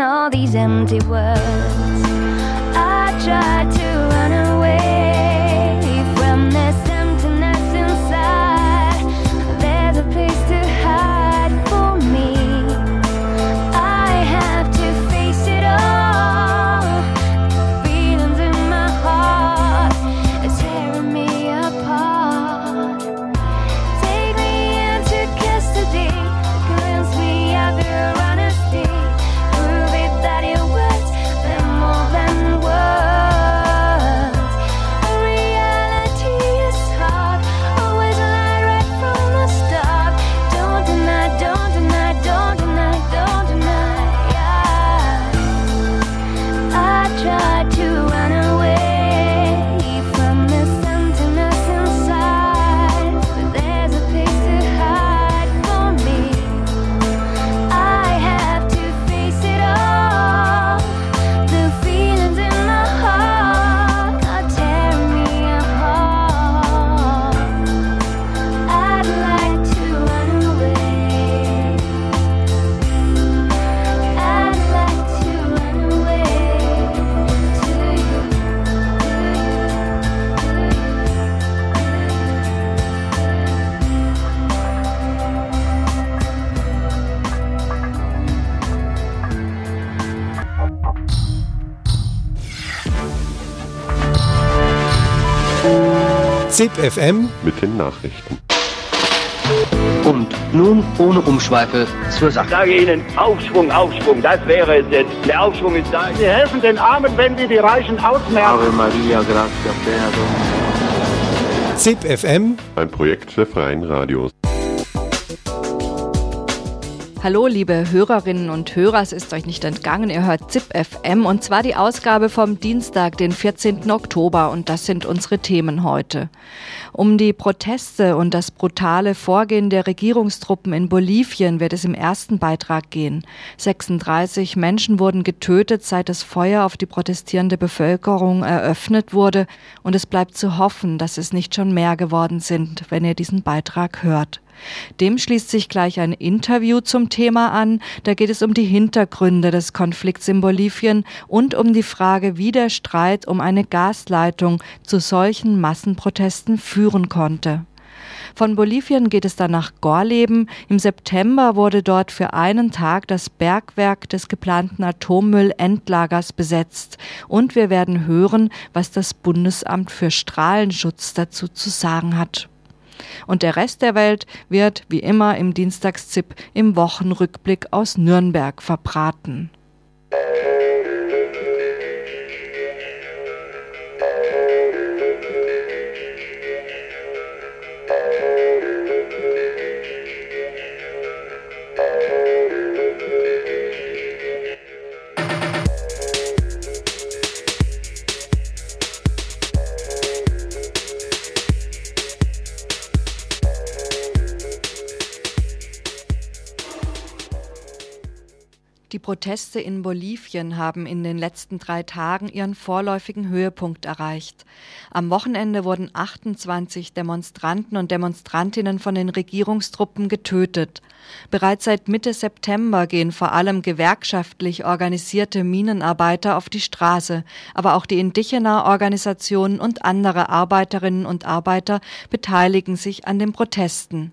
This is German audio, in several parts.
all these empty words. I tried ZIP FM mit den Nachrichten. Und nun ohne Umschweife zur Ich Sache. sage Ihnen, Aufschwung, Aufschwung, das wäre es jetzt. Der Aufschwung ist da. Wir helfen den Armen, wenn wir die Reichen ausmerzen. Ave Maria, gracia Dominus. ZIP FM Ein Projekt der Freien Radios. Hallo, liebe Hörerinnen und Hörer, es ist euch nicht entgangen, ihr hört ZIP FM und zwar die Ausgabe vom Dienstag, den 14. Oktober und das sind unsere Themen heute. Um die Proteste und das brutale Vorgehen der Regierungstruppen in Bolivien wird es im ersten Beitrag gehen. 36 Menschen wurden getötet, seit das Feuer auf die protestierende Bevölkerung eröffnet wurde und es bleibt zu hoffen, dass es nicht schon mehr geworden sind, wenn ihr diesen Beitrag hört. Dem schließt sich gleich ein Interview zum Thema an. Da geht es um die Hintergründe des Konflikts in Bolivien und um die Frage, wie der Streit um eine Gasleitung zu solchen Massenprotesten führen konnte. Von Bolivien geht es dann nach Gorleben. Im September wurde dort für einen Tag das Bergwerk des geplanten Atommüllendlagers besetzt. Und wir werden hören, was das Bundesamt für Strahlenschutz dazu zu sagen hat. Und der Rest der Welt wird, wie immer im Dienstagszip, im Wochenrückblick aus Nürnberg verbraten. Die Proteste in Bolivien haben in den letzten drei Tagen ihren vorläufigen Höhepunkt erreicht. Am Wochenende wurden 28 Demonstranten und Demonstrantinnen von den Regierungstruppen getötet. Bereits seit Mitte September gehen vor allem gewerkschaftlich organisierte Minenarbeiter auf die Straße, aber auch die Indigener-Organisationen und andere Arbeiterinnen und Arbeiter beteiligen sich an den Protesten.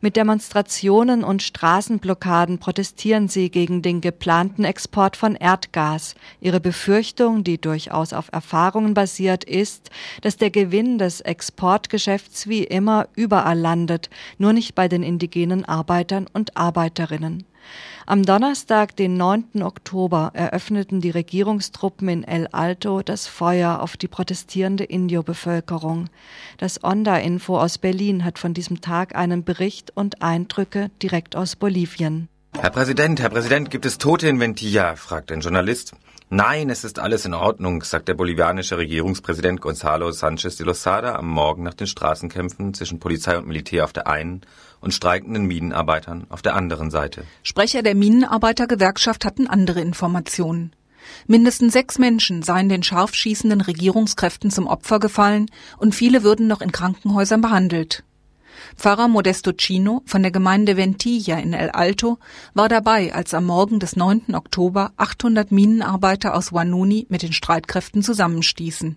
Mit Demonstrationen und Straßenblockaden protestieren sie gegen den geplanten Export von Erdgas. Ihre Befürchtung, die durchaus auf Erfahrungen basiert, ist, dass der Gewinn des Exportgeschäfts wie immer überall landet, nur nicht bei den indigenen Arbeitern und Arbeiterinnen. Am Donnerstag, den 9. Oktober, eröffneten die Regierungstruppen in El Alto das Feuer auf die protestierende Indio-Bevölkerung. Das Onda-Info aus Berlin hat von diesem Tag einen Bericht und Eindrücke direkt aus Bolivien. Herr Präsident, Herr Präsident, gibt es Tote in Ventilla? fragt ein Journalist. Nein, es ist alles in Ordnung, sagt der bolivianische Regierungspräsident Gonzalo Sanchez de Losada am Morgen nach den Straßenkämpfen zwischen Polizei und Militär auf der einen und streikenden Minenarbeitern auf der anderen Seite. Sprecher der Minenarbeitergewerkschaft hatten andere Informationen. Mindestens sechs Menschen seien den scharf schießenden Regierungskräften zum Opfer gefallen und viele würden noch in Krankenhäusern behandelt. Pfarrer Modesto Chino von der Gemeinde Ventilla in El Alto war dabei, als am Morgen des 9. Oktober 800 Minenarbeiter aus Wanuni mit den Streitkräften zusammenstießen.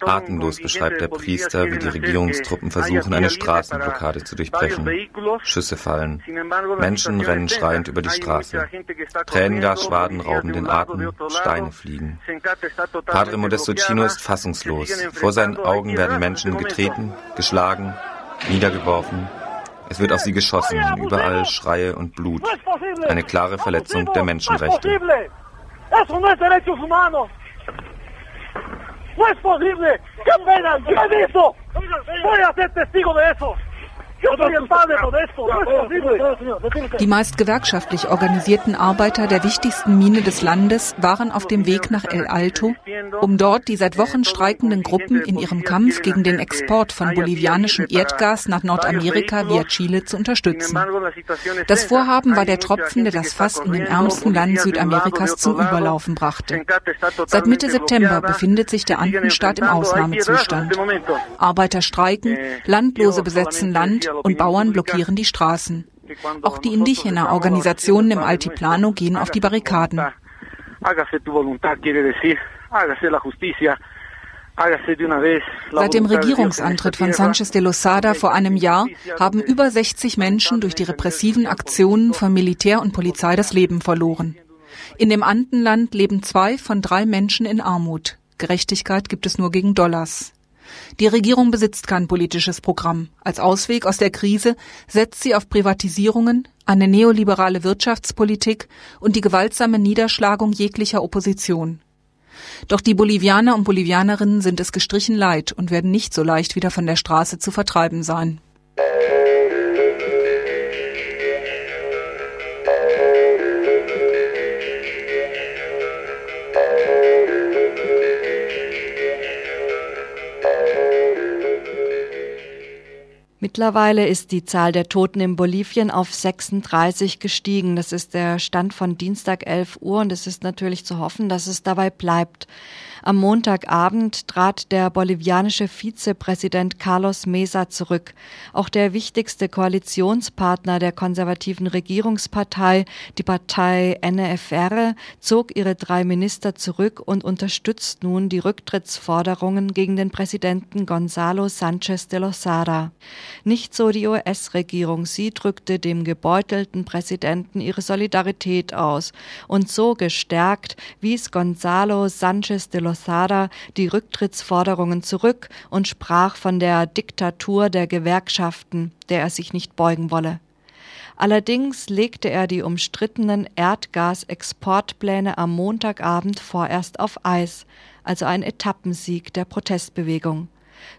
Atemlos beschreibt der Priester, wie die Regierungstruppen versuchen, eine Straßenblockade zu durchbrechen. Schüsse fallen. Menschen rennen schreiend über die Straße. Tränengasschwaden rauben den Atem. Steine fliegen. Padre Modesto Chino ist fassungslos. Vor seinen Augen werden Menschen getreten, geschlagen, niedergeworfen. Es wird auf sie geschossen. Überall Schreie und Blut. Eine klare Verletzung der Menschenrechte. Eso no es derechos humanos. No es posible. ¡Qué pena! ¿Qué? Voy a ser testigo de eso. Die meist gewerkschaftlich organisierten Arbeiter der wichtigsten Mine des Landes waren auf dem Weg nach El Alto, um dort die seit Wochen streikenden Gruppen in ihrem Kampf gegen den Export von bolivianischem Erdgas nach Nordamerika via Chile zu unterstützen. Das Vorhaben war der Tropfen, der das Fass in dem ärmsten Land Südamerikas zum Überlaufen brachte. Seit Mitte September befindet sich der Andenstaat im Ausnahmezustand. Arbeiter streiken, Landlose besetzen Land und Bauern blockieren die Straßen. Auch die indigena Organisationen im Altiplano gehen auf die Barrikaden. Seit dem Regierungsantritt von. Sanchez de Losada vor einem Jahr haben über 60 Menschen durch die repressiven Aktionen von Militär und Polizei das Leben verloren. In dem Andenland leben zwei von drei Menschen in Armut. Gerechtigkeit gibt es nur gegen Dollars. Die Regierung besitzt kein politisches Programm. Als Ausweg aus der Krise setzt sie auf Privatisierungen, eine neoliberale Wirtschaftspolitik und die gewaltsame Niederschlagung jeglicher Opposition. Doch die Bolivianer und Bolivianerinnen sind es gestrichen leid und werden nicht so leicht wieder von der Straße zu vertreiben sein. Mittlerweile ist die Zahl der Toten in Bolivien auf 36 gestiegen. Das ist der Stand von Dienstag 11 Uhr und es ist natürlich zu hoffen, dass es dabei bleibt. Am Montagabend trat der bolivianische Vizepräsident Carlos Mesa zurück. Auch der wichtigste Koalitionspartner der konservativen Regierungspartei, die Partei NFR, zog ihre drei Minister zurück und unterstützt nun die Rücktrittsforderungen gegen den Präsidenten Gonzalo Sanchez de Lozada. Nicht so die US-Regierung. Sie drückte dem gebeutelten Präsidenten ihre Solidarität aus. Und so gestärkt wies Gonzalo Sanchez de Lozada die Rücktrittsforderungen zurück und sprach von der Diktatur der Gewerkschaften, der er sich nicht beugen wolle. Allerdings legte er die umstrittenen Erdgasexportpläne am Montagabend vorerst auf Eis, also ein Etappensieg der Protestbewegung.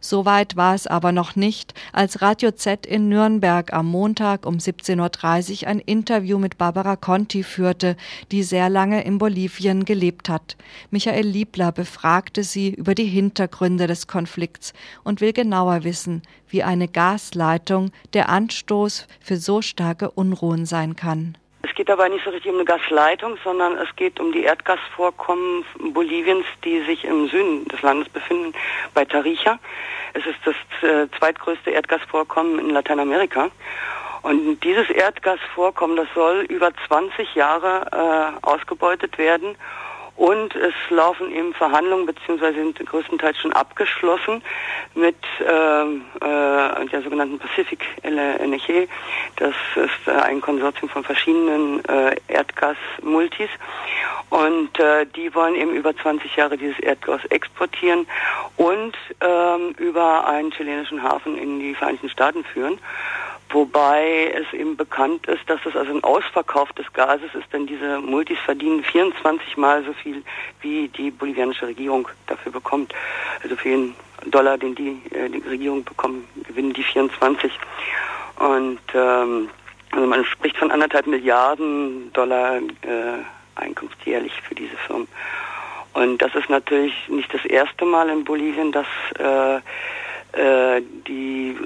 Soweit war es aber noch nicht, als Radio Z in Nürnberg am Montag um 17.30 Uhr ein Interview mit Barbara Conti führte, die sehr lange in Bolivien gelebt hat. Michael Liebler befragte sie über die Hintergründe des Konflikts und will genauer wissen, wie eine Gasleitung der Anstoß für so starke Unruhen sein kann. Es geht dabei nicht so richtig um eine Gasleitung, sondern es geht um die Erdgasvorkommen Boliviens, die sich im Süden des Landes befinden, bei Tarija. Es ist das äh, zweitgrößte Erdgasvorkommen in Lateinamerika. Und dieses Erdgasvorkommen, das soll über 20 Jahre äh, ausgebeutet werden. Und es laufen eben Verhandlungen, beziehungsweise sind größtenteils schon abgeschlossen mit ähm, äh, der sogenannten Pacific Energie. Das ist äh, ein Konsortium von verschiedenen äh, Erdgasmultis. Und äh, die wollen eben über 20 Jahre dieses Erdgas exportieren und ähm, über einen chilenischen Hafen in die Vereinigten Staaten führen. Wobei es eben bekannt ist, dass es also ein Ausverkauf des Gases ist, denn diese Multis verdienen 24 Mal so viel, wie die bolivianische Regierung dafür bekommt. Also für jeden Dollar, den die, äh, die Regierung bekommt, gewinnen die 24. Und ähm, also man spricht von anderthalb Milliarden Dollar äh, Einkunft jährlich für diese Firmen. Und das ist natürlich nicht das erste Mal in Bolivien, dass äh, äh, die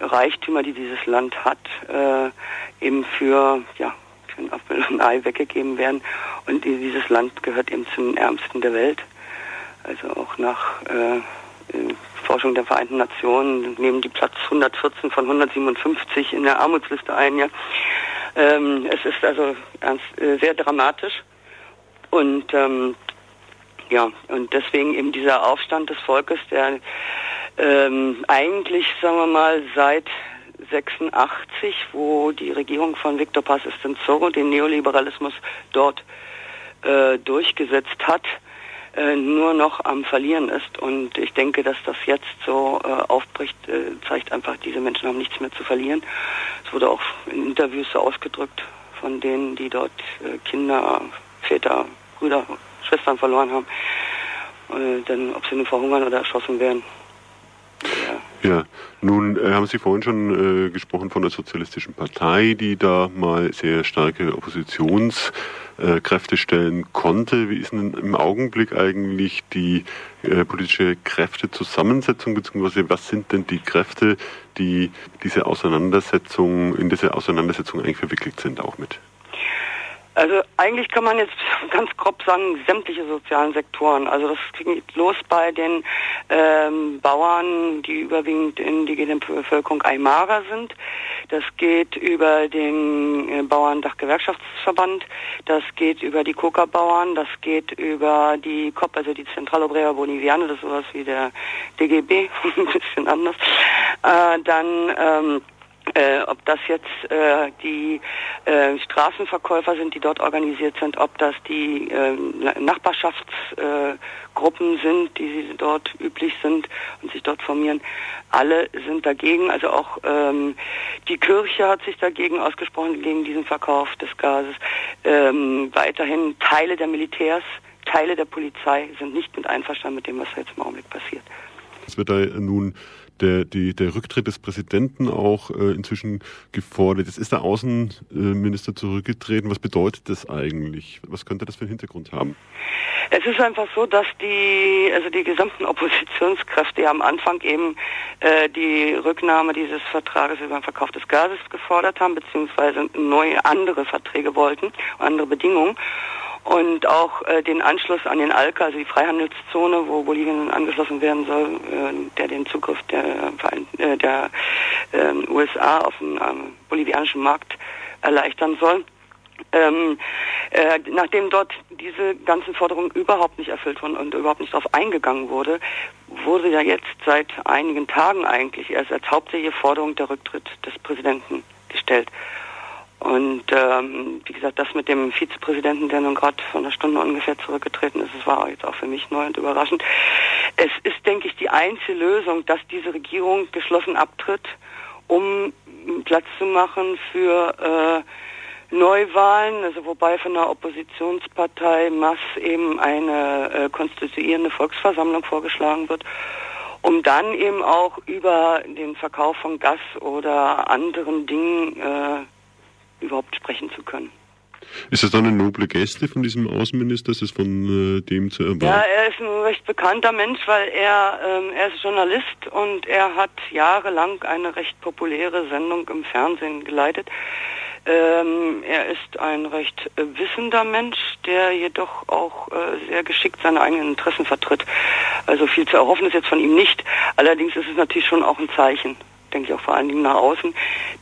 Reichtümer, die dieses Land hat, äh, eben für, ja, für ein Apfel und Ei weggegeben werden. Und dieses Land gehört eben zu den ärmsten der Welt. Also auch nach äh, Forschung der Vereinten Nationen nehmen die Platz 114 von 157 in der Armutsliste ein. Ja. Ähm, es ist also ernst, äh, sehr dramatisch. Und ähm, ja, und deswegen eben dieser Aufstand des Volkes, der ähm, eigentlich, sagen wir mal, seit 86, wo die Regierung von Victor Paz Zorro den Neoliberalismus dort äh, durchgesetzt hat, äh, nur noch am Verlieren ist. Und ich denke, dass das jetzt so äh, aufbricht, äh, zeigt einfach, diese Menschen haben nichts mehr zu verlieren. Es wurde auch in Interviews so ausgedrückt von denen, die dort äh, Kinder, Väter, Brüder, Schwestern verloren haben. Äh, denn ob sie nun verhungern oder erschossen werden. Ja, nun äh, haben Sie vorhin schon äh, gesprochen von der Sozialistischen Partei, die da mal sehr starke Oppositionskräfte stellen konnte. Wie ist denn im Augenblick eigentlich die äh, politische Kräftezusammensetzung, beziehungsweise was sind denn die Kräfte, die diese Auseinandersetzung, in diese Auseinandersetzung eigentlich verwickelt sind auch mit? Also eigentlich kann man jetzt ganz grob sagen, sämtliche sozialen Sektoren. Also das geht los bei den ähm, Bauern, die überwiegend indigene Bevölkerung Aymara sind. Das geht über den äh, Bauerndach-Gewerkschaftsverband. Das geht über die Coca-Bauern. Das geht über die COP, also die Zentralobrera Boliviana. Das ist sowas wie der DGB, ein bisschen anders. Äh, dann ähm, äh, ob das jetzt äh, die äh, Straßenverkäufer sind, die dort organisiert sind, ob das die äh, Nachbarschaftsgruppen sind, die dort üblich sind und sich dort formieren. Alle sind dagegen, also auch ähm, die Kirche hat sich dagegen ausgesprochen, gegen diesen Verkauf des Gases. Ähm, weiterhin Teile der Militärs, Teile der Polizei sind nicht mit einverstanden mit dem, was jetzt im Augenblick passiert. Es wird da nun der, die, der Rücktritt des Präsidenten auch äh, inzwischen gefordert. Jetzt ist der Außenminister zurückgetreten. Was bedeutet das eigentlich? Was könnte das für einen Hintergrund haben? Es ist einfach so, dass die, also die gesamten Oppositionskräfte am Anfang eben äh, die Rücknahme dieses Vertrages über den Verkauf des Gases gefordert haben, beziehungsweise neue andere Verträge wollten, andere Bedingungen und auch äh, den Anschluss an den ALCA, also die Freihandelszone, wo Bolivien angeschlossen werden soll, äh, der den Zugriff der, äh, der äh, USA auf den ähm, bolivianischen Markt erleichtern soll. Ähm, äh, nachdem dort diese ganzen Forderungen überhaupt nicht erfüllt wurden und überhaupt nicht darauf eingegangen wurde, wurde ja jetzt seit einigen Tagen eigentlich erst als hauptsächliche Forderung der Rücktritt des Präsidenten gestellt. Und ähm, wie gesagt, das mit dem Vizepräsidenten, der nun gerade vor einer Stunde ungefähr zurückgetreten ist, das war jetzt auch für mich neu und überraschend. Es ist, denke ich, die einzige Lösung, dass diese Regierung geschlossen abtritt, um Platz zu machen für äh, Neuwahlen, also wobei von der Oppositionspartei Mass eben eine äh, konstituierende Volksversammlung vorgeschlagen wird, um dann eben auch über den Verkauf von Gas oder anderen Dingen äh, überhaupt sprechen zu können. Ist das dann eine noble Geste von diesem Außenminister? Ist es von äh, dem zu erwarten? Ja, er ist ein recht bekannter Mensch, weil er, ähm, er ist Journalist und er hat jahrelang eine recht populäre Sendung im Fernsehen geleitet. Ähm, er ist ein recht äh, wissender Mensch, der jedoch auch äh, sehr geschickt seine eigenen Interessen vertritt. Also viel zu erhoffen ist jetzt von ihm nicht. Allerdings ist es natürlich schon auch ein Zeichen denke ich auch vor allen Dingen nach außen.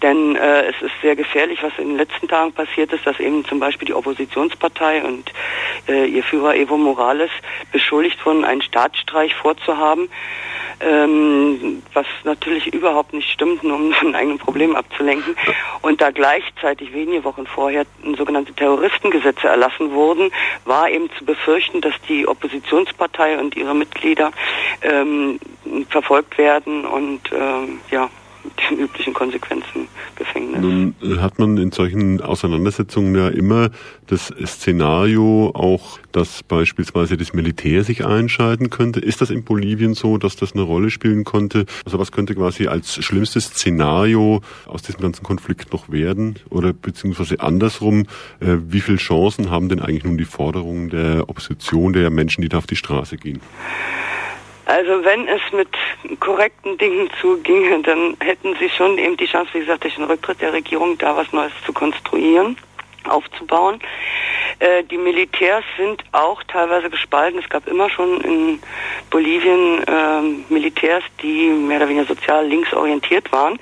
Denn äh, es ist sehr gefährlich, was in den letzten Tagen passiert ist, dass eben zum Beispiel die Oppositionspartei und äh, ihr Führer Evo Morales beschuldigt wurden, einen Staatsstreich vorzuhaben, ähm, was natürlich überhaupt nicht stimmt, nur um ein eigenes Problem abzulenken. Und da gleichzeitig wenige Wochen vorher sogenannte Terroristengesetze erlassen wurden, war eben zu befürchten, dass die Oppositionspartei und ihre Mitglieder ähm, verfolgt werden und ähm, ja den üblichen Konsequenzen Gefängnis. Nun äh, hat man in solchen Auseinandersetzungen ja immer das Szenario auch, dass beispielsweise das Militär sich einschalten könnte. Ist das in Bolivien so, dass das eine Rolle spielen konnte? Also was könnte quasi als schlimmstes Szenario aus diesem ganzen Konflikt noch werden? Oder beziehungsweise andersrum, äh, wie viele Chancen haben denn eigentlich nun die Forderungen der Opposition, der Menschen, die da auf die Straße gehen? Also wenn es mit korrekten Dingen zuginge, dann hätten sie schon eben die Chance, wie gesagt, durch den Rücktritt der Regierung da was Neues zu konstruieren. aufzubauen. Äh, die Militärs sind auch teilweise gespalten. Es gab immer schon in Bolivien äh, Militärs, die mehr oder weniger sozial links orientiert waren.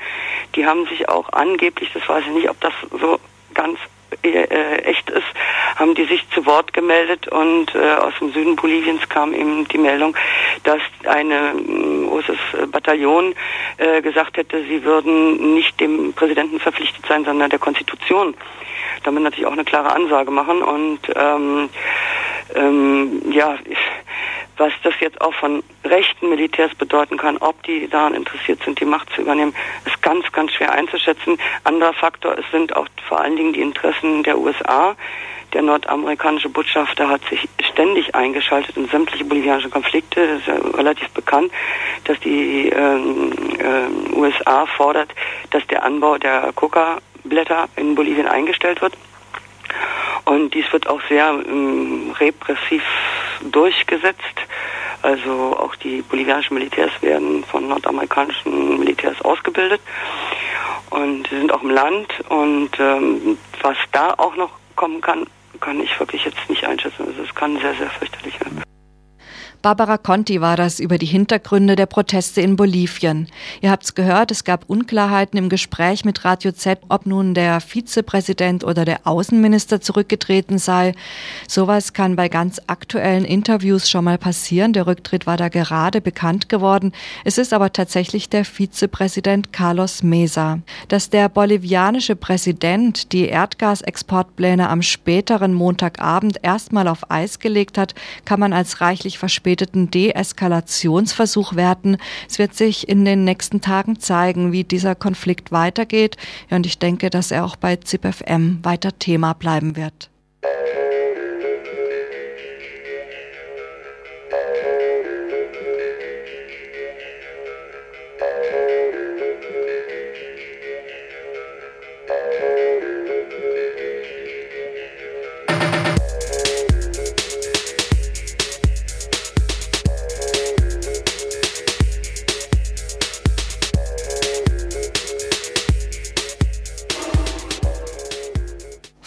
Die haben sich auch angeblich, das weiß ich nicht, ob das so ganz echt ist, haben die sich zu Wort gemeldet und äh, aus dem Süden Boliviens kam eben die Meldung, dass eine äh, großes Bataillon äh, gesagt hätte, sie würden nicht dem Präsidenten verpflichtet sein, sondern der Konstitution. Damit natürlich auch eine klare Ansage machen und ähm, ähm, ja, was das jetzt auch von rechten Militärs bedeuten kann, ob die daran interessiert sind, die Macht zu übernehmen, ist ganz, ganz schwer einzuschätzen. Anderer Faktor sind auch vor allen Dingen die Interessen der USA. Der nordamerikanische Botschafter hat sich ständig eingeschaltet in sämtliche bolivianische Konflikte. Das ist ja relativ bekannt, dass die ähm, äh, USA fordert, dass der Anbau der Coca-Blätter in Bolivien eingestellt wird. Und dies wird auch sehr ähm, repressiv durchgesetzt. Also auch die bolivianischen Militärs werden von nordamerikanischen Militärs ausgebildet und sind auch im Land. Und ähm, was da auch noch kommen kann, kann ich wirklich jetzt nicht einschätzen. Also es kann sehr, sehr fürchterlich werden. Barbara Conti war das über die Hintergründe der Proteste in Bolivien. Ihr habt's gehört, es gab Unklarheiten im Gespräch mit Radio Z, ob nun der Vizepräsident oder der Außenminister zurückgetreten sei. Sowas kann bei ganz aktuellen Interviews schon mal passieren. Der Rücktritt war da gerade bekannt geworden. Es ist aber tatsächlich der Vizepräsident Carlos Mesa. Dass der bolivianische Präsident die Erdgasexportpläne am späteren Montagabend erstmal auf Eis gelegt hat, kann man als reichlich verspätet verspäteten Deeskalationsversuch werten. Es wird sich in den nächsten Tagen zeigen, wie dieser Konflikt weitergeht. Ja, und ich denke, dass er auch bei ZIPFM weiter Thema bleiben wird.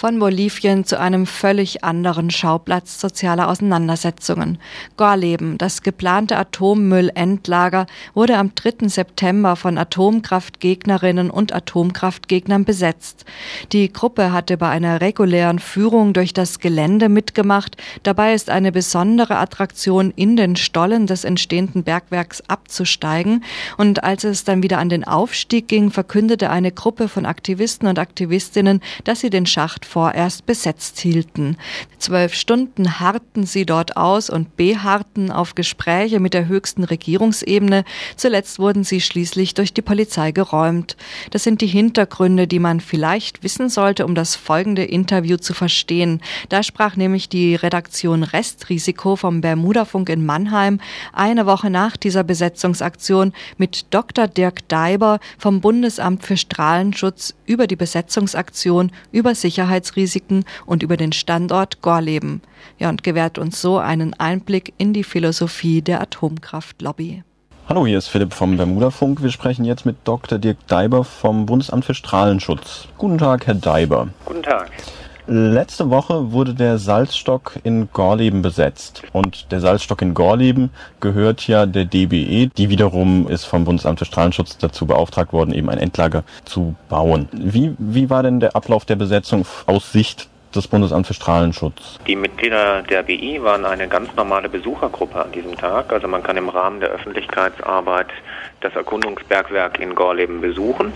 Von Bolivien zu einem völlig anderen Schauplatz sozialer Auseinandersetzungen. Gorleben, das geplante Atommüllendlager, wurde am 3. September von Atomkraftgegnerinnen und Atomkraftgegnern besetzt. Die Gruppe hatte bei einer regulären Führung durch das Gelände mitgemacht. Dabei ist eine besondere Attraktion, in den Stollen des entstehenden Bergwerks abzusteigen. Und als es dann wieder an den Aufstieg ging, verkündete eine Gruppe von Aktivisten und Aktivistinnen, dass sie den Schacht vorerst besetzt hielten. Zwölf Stunden harrten sie dort aus und beharrten auf Gespräche mit der höchsten Regierungsebene. Zuletzt wurden sie schließlich durch die Polizei geräumt. Das sind die Hintergründe, die man vielleicht wissen sollte, um das folgende Interview zu verstehen. Da sprach nämlich die Redaktion Restrisiko vom Bermudafunk in Mannheim eine Woche nach dieser Besetzungsaktion mit Dr. Dirk Deiber vom Bundesamt für Strahlenschutz über die Besetzungsaktion, über Sicherheit Sicherheitsrisiken und über den Standort Gorleben. Ja, und gewährt uns so einen Einblick in die Philosophie der Atomkraftlobby. Hallo, hier ist Philipp vom Bermudafunk. Wir sprechen jetzt mit Dr. Dirk Deiber vom Bundesamt für Strahlenschutz. Guten Tag, Herr Deiber. Guten Tag. Letzte Woche wurde der Salzstock in Gorleben besetzt. Und der Salzstock in Gorleben gehört ja der DBE, die wiederum ist vom Bundesamt für Strahlenschutz dazu beauftragt worden, eben ein Endlager zu bauen. Wie, wie war denn der Ablauf der Besetzung aus Sicht des Bundesamts für Strahlenschutz? Die Mitglieder der BI waren eine ganz normale Besuchergruppe an diesem Tag. Also man kann im Rahmen der Öffentlichkeitsarbeit das Erkundungsbergwerk in Gorleben besuchen.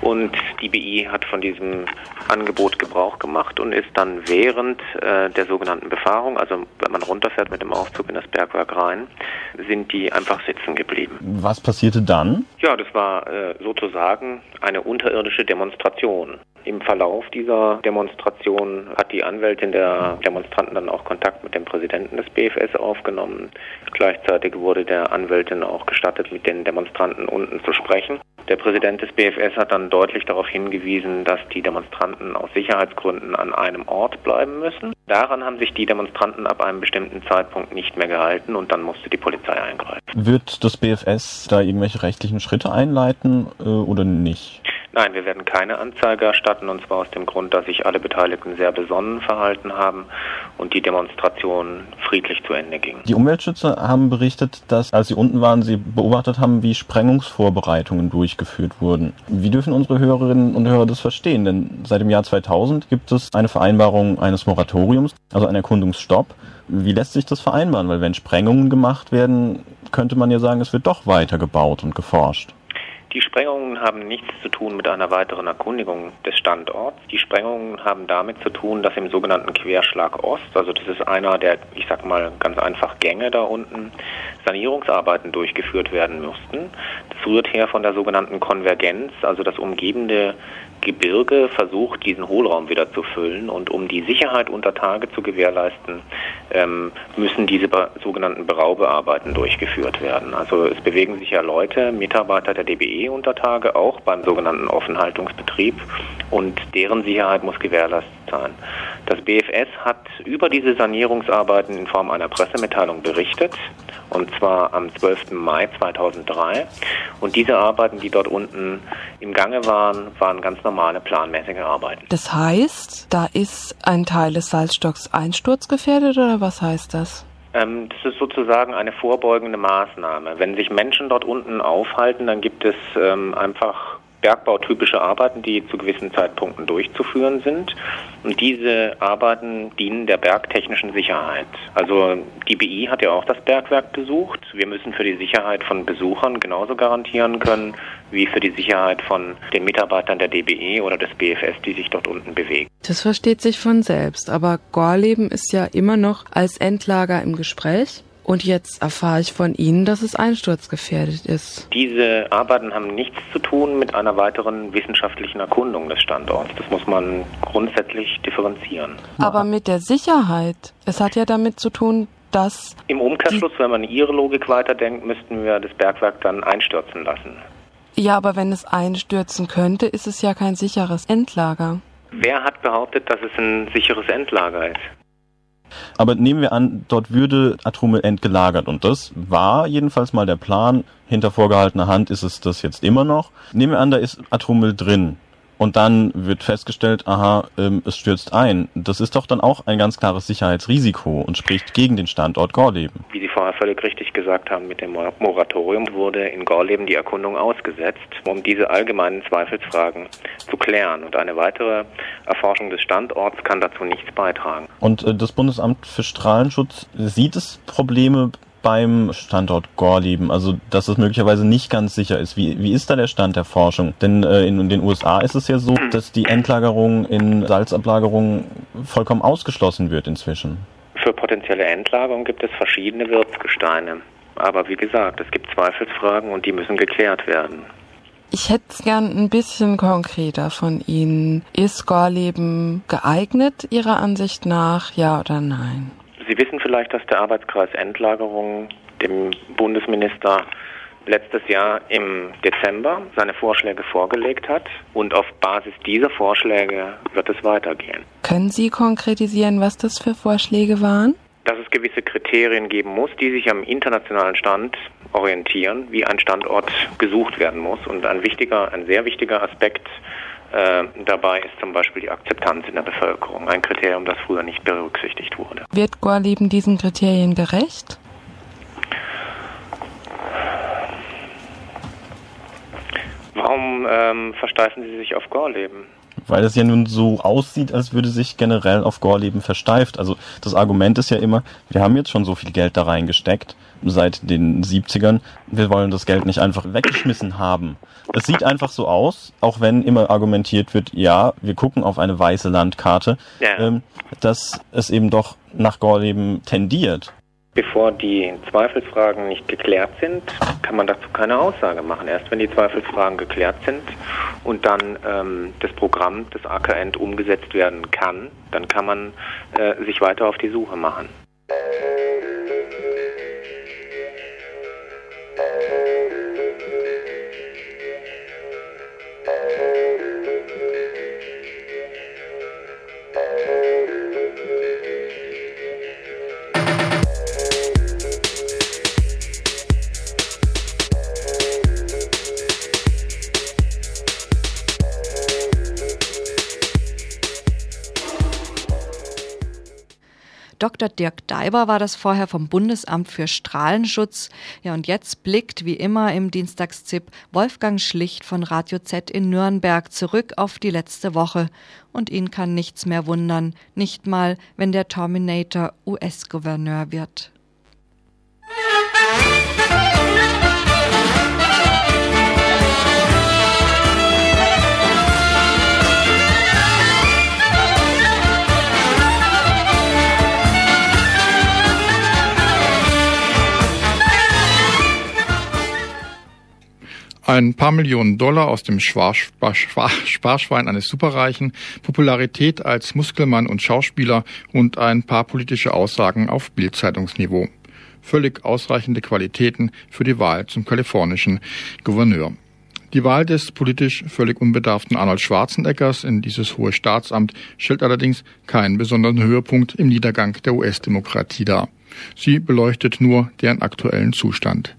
Und die BI hat von diesem Angebot Gebrauch gemacht und ist dann während äh, der sogenannten Befahrung, also wenn man runterfährt mit dem Aufzug in das Bergwerk rein, sind die einfach sitzen geblieben. Was passierte dann? Ja, das war äh, sozusagen eine unterirdische Demonstration. Im Verlauf dieser Demonstration hat die Anwältin der Demonstranten dann auch Kontakt mit dem Präsidenten des BFS aufgenommen. Gleichzeitig wurde der Anwältin auch gestattet, mit den Demonstranten unten zu sprechen. Der Präsident des BFS hat dann deutlich darauf hingewiesen, dass die Demonstranten aus Sicherheitsgründen an einem Ort bleiben müssen. Daran haben sich die Demonstranten ab einem bestimmten Zeitpunkt nicht mehr gehalten und dann musste die Polizei eingreifen. Wird das BFS da irgendwelche rechtlichen Schritte einleiten äh, oder nicht? Nein, wir werden keine Anzeige erstatten, und zwar aus dem Grund, dass sich alle Beteiligten sehr besonnen verhalten haben und die Demonstration friedlich zu Ende ging. Die Umweltschützer haben berichtet, dass als sie unten waren, sie beobachtet haben, wie Sprengungsvorbereitungen durchgeführt wurden. Wie dürfen unsere Hörerinnen und Hörer das verstehen? Denn seit dem Jahr 2000 gibt es eine Vereinbarung eines Moratoriums, also einen Erkundungsstopp. Wie lässt sich das vereinbaren? Weil wenn Sprengungen gemacht werden, könnte man ja sagen, es wird doch weiter gebaut und geforscht. Die Sprengungen haben nichts zu tun mit einer weiteren Erkundigung des Standorts. Die Sprengungen haben damit zu tun, dass im sogenannten Querschlag Ost, also das ist einer der, ich sag mal ganz einfach Gänge da unten, Sanierungsarbeiten durchgeführt werden mussten. Das rührt her von der sogenannten Konvergenz, also das umgebende Gebirge versucht, diesen Hohlraum wieder zu füllen. Und um die Sicherheit unter Tage zu gewährleisten, ähm, müssen diese sogenannten Beraubearbeiten durchgeführt werden. Also es bewegen sich ja Leute, Mitarbeiter der DBE unter Tage, auch beim sogenannten Offenhaltungsbetrieb. Und deren Sicherheit muss gewährleistet sein. Das BFS hat über diese Sanierungsarbeiten in Form einer Pressemitteilung berichtet, und zwar am 12. Mai 2003. Und diese Arbeiten, die dort unten im Gange waren, waren ganz normale planmäßige Arbeiten. Das heißt, da ist ein Teil des Salzstocks einsturzgefährdet oder was heißt das? Ähm, das ist sozusagen eine vorbeugende Maßnahme. Wenn sich Menschen dort unten aufhalten, dann gibt es ähm, einfach bergbautypische Arbeiten, die zu gewissen Zeitpunkten durchzuführen sind. Und diese Arbeiten dienen der bergtechnischen Sicherheit. Also die BI hat ja auch das Bergwerk besucht. Wir müssen für die Sicherheit von Besuchern genauso garantieren können, wie für die Sicherheit von den Mitarbeitern der DBE oder des BFS, die sich dort unten bewegen. Das versteht sich von selbst. Aber Gorleben ist ja immer noch als Endlager im Gespräch. Und jetzt erfahre ich von Ihnen, dass es einsturzgefährdet ist. Diese Arbeiten haben nichts zu tun mit einer weiteren wissenschaftlichen Erkundung des Standorts. Das muss man grundsätzlich differenzieren. Aber mit der Sicherheit. Es hat ja damit zu tun, dass. Im Umkehrschluss, wenn man Ihre Logik weiterdenkt, müssten wir das Bergwerk dann einstürzen lassen. Ja, aber wenn es einstürzen könnte, ist es ja kein sicheres Endlager. Wer hat behauptet, dass es ein sicheres Endlager ist? Aber nehmen wir an, dort würde Atommüll entgelagert und das war jedenfalls mal der Plan. Hinter vorgehaltener Hand ist es das jetzt immer noch. Nehmen wir an, da ist Atommüll drin und dann wird festgestellt, aha, ähm, es stürzt ein. Das ist doch dann auch ein ganz klares Sicherheitsrisiko und spricht gegen den Standort Gorleben. Wie Sie vorher völlig richtig gesagt haben, mit dem Moratorium wurde in Gorleben die Erkundung ausgesetzt, um diese allgemeinen Zweifelsfragen zu klären. Und eine weitere Erforschung des Standorts kann dazu nichts beitragen. Und äh, das Bundesamt für Strahlenschutz sieht es Probleme beim Standort Gorleben, also dass es möglicherweise nicht ganz sicher ist. Wie, wie ist da der Stand der Forschung? Denn äh, in den USA ist es ja so, dass die Endlagerung in Salzablagerung vollkommen ausgeschlossen wird inzwischen. Für potenzielle Endlagerung gibt es verschiedene Wirtsgesteine. Aber wie gesagt, es gibt Zweifelsfragen und die müssen geklärt werden. Ich hätte es gern ein bisschen konkreter von Ihnen. Ist Gorleben geeignet Ihrer Ansicht nach, ja oder nein? Sie wissen vielleicht, dass der Arbeitskreis Endlagerung dem Bundesminister letztes Jahr im Dezember seine Vorschläge vorgelegt hat und auf Basis dieser Vorschläge wird es weitergehen. Können Sie konkretisieren, was das für Vorschläge waren? Dass es gewisse Kriterien geben muss, die sich am internationalen Stand orientieren, wie ein Standort gesucht werden muss. Und ein wichtiger, ein sehr wichtiger Aspekt äh, dabei ist zum Beispiel die Akzeptanz in der Bevölkerung, ein Kriterium, das früher nicht berücksichtigt wurde. Wird Gorleben diesen Kriterien gerecht? Warum ähm, versteifen Sie sich auf Gorleben? Weil es ja nun so aussieht, als würde sich generell auf Gorleben versteift. Also das Argument ist ja immer, wir haben jetzt schon so viel Geld da reingesteckt seit den 70ern. Wir wollen das Geld nicht einfach weggeschmissen haben. Es sieht einfach so aus, auch wenn immer argumentiert wird, ja, wir gucken auf eine weiße Landkarte, ja. ähm, dass es eben doch nach Gorleben tendiert. Bevor die Zweifelsfragen nicht geklärt sind, kann man dazu keine Aussage machen. Erst wenn die Zweifelsfragen geklärt sind und dann ähm, das Programm des AKN umgesetzt werden kann, dann kann man äh, sich weiter auf die Suche machen. Uh... Dr. Dirk Daiber war das vorher vom Bundesamt für Strahlenschutz. Ja, und jetzt blickt wie immer im Dienstagszip Wolfgang Schlicht von Radio Z in Nürnberg zurück auf die letzte Woche. Und ihn kann nichts mehr wundern, nicht mal, wenn der Terminator US-Gouverneur wird. Ein paar Millionen Dollar aus dem Sparschwein eines Superreichen, Popularität als Muskelmann und Schauspieler und ein paar politische Aussagen auf Bildzeitungsniveau. Völlig ausreichende Qualitäten für die Wahl zum kalifornischen Gouverneur. Die Wahl des politisch völlig unbedarften Arnold Schwarzeneggers in dieses hohe Staatsamt stellt allerdings keinen besonderen Höhepunkt im Niedergang der US-Demokratie dar. Sie beleuchtet nur deren aktuellen Zustand.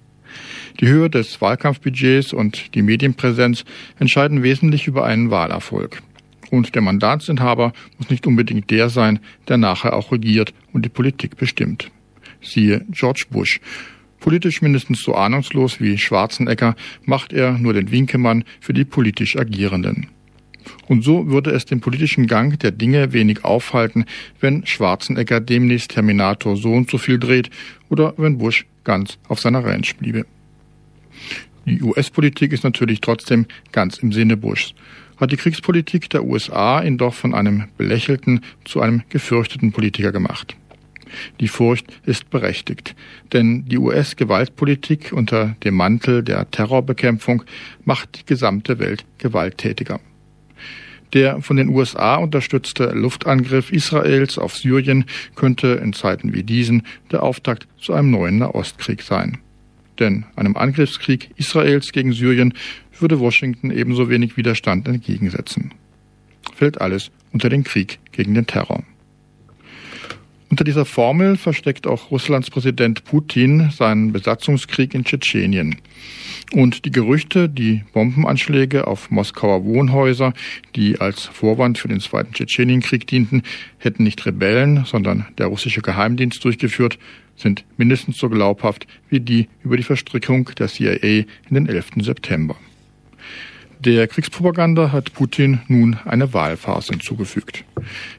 Die Höhe des Wahlkampfbudgets und die Medienpräsenz entscheiden wesentlich über einen Wahlerfolg. Und der Mandatsinhaber muss nicht unbedingt der sein, der nachher auch regiert und die Politik bestimmt. Siehe George Bush. Politisch mindestens so ahnungslos wie Schwarzenegger macht er nur den Winkemann für die politisch Agierenden. Und so würde es den politischen Gang der Dinge wenig aufhalten, wenn Schwarzenegger demnächst Terminator so und so viel dreht oder wenn Bush ganz auf seiner Ranch bliebe. Die US-Politik ist natürlich trotzdem ganz im Sinne Bushs. Hat die Kriegspolitik der USA ihn doch von einem belächelten zu einem gefürchteten Politiker gemacht. Die Furcht ist berechtigt, denn die US-Gewaltpolitik unter dem Mantel der Terrorbekämpfung macht die gesamte Welt gewalttätiger. Der von den USA unterstützte Luftangriff Israels auf Syrien könnte in Zeiten wie diesen der Auftakt zu einem neuen Nahostkrieg sein denn einem Angriffskrieg Israels gegen Syrien würde Washington ebenso wenig Widerstand entgegensetzen. Fällt alles unter den Krieg gegen den Terror. Unter dieser Formel versteckt auch Russlands Präsident Putin seinen Besatzungskrieg in Tschetschenien. Und die Gerüchte, die Bombenanschläge auf Moskauer Wohnhäuser, die als Vorwand für den Zweiten Tschetschenienkrieg dienten, hätten nicht Rebellen, sondern der russische Geheimdienst durchgeführt, sind mindestens so glaubhaft wie die über die Verstrickung der CIA in den 11. September. Der Kriegspropaganda hat Putin nun eine Wahlphase hinzugefügt.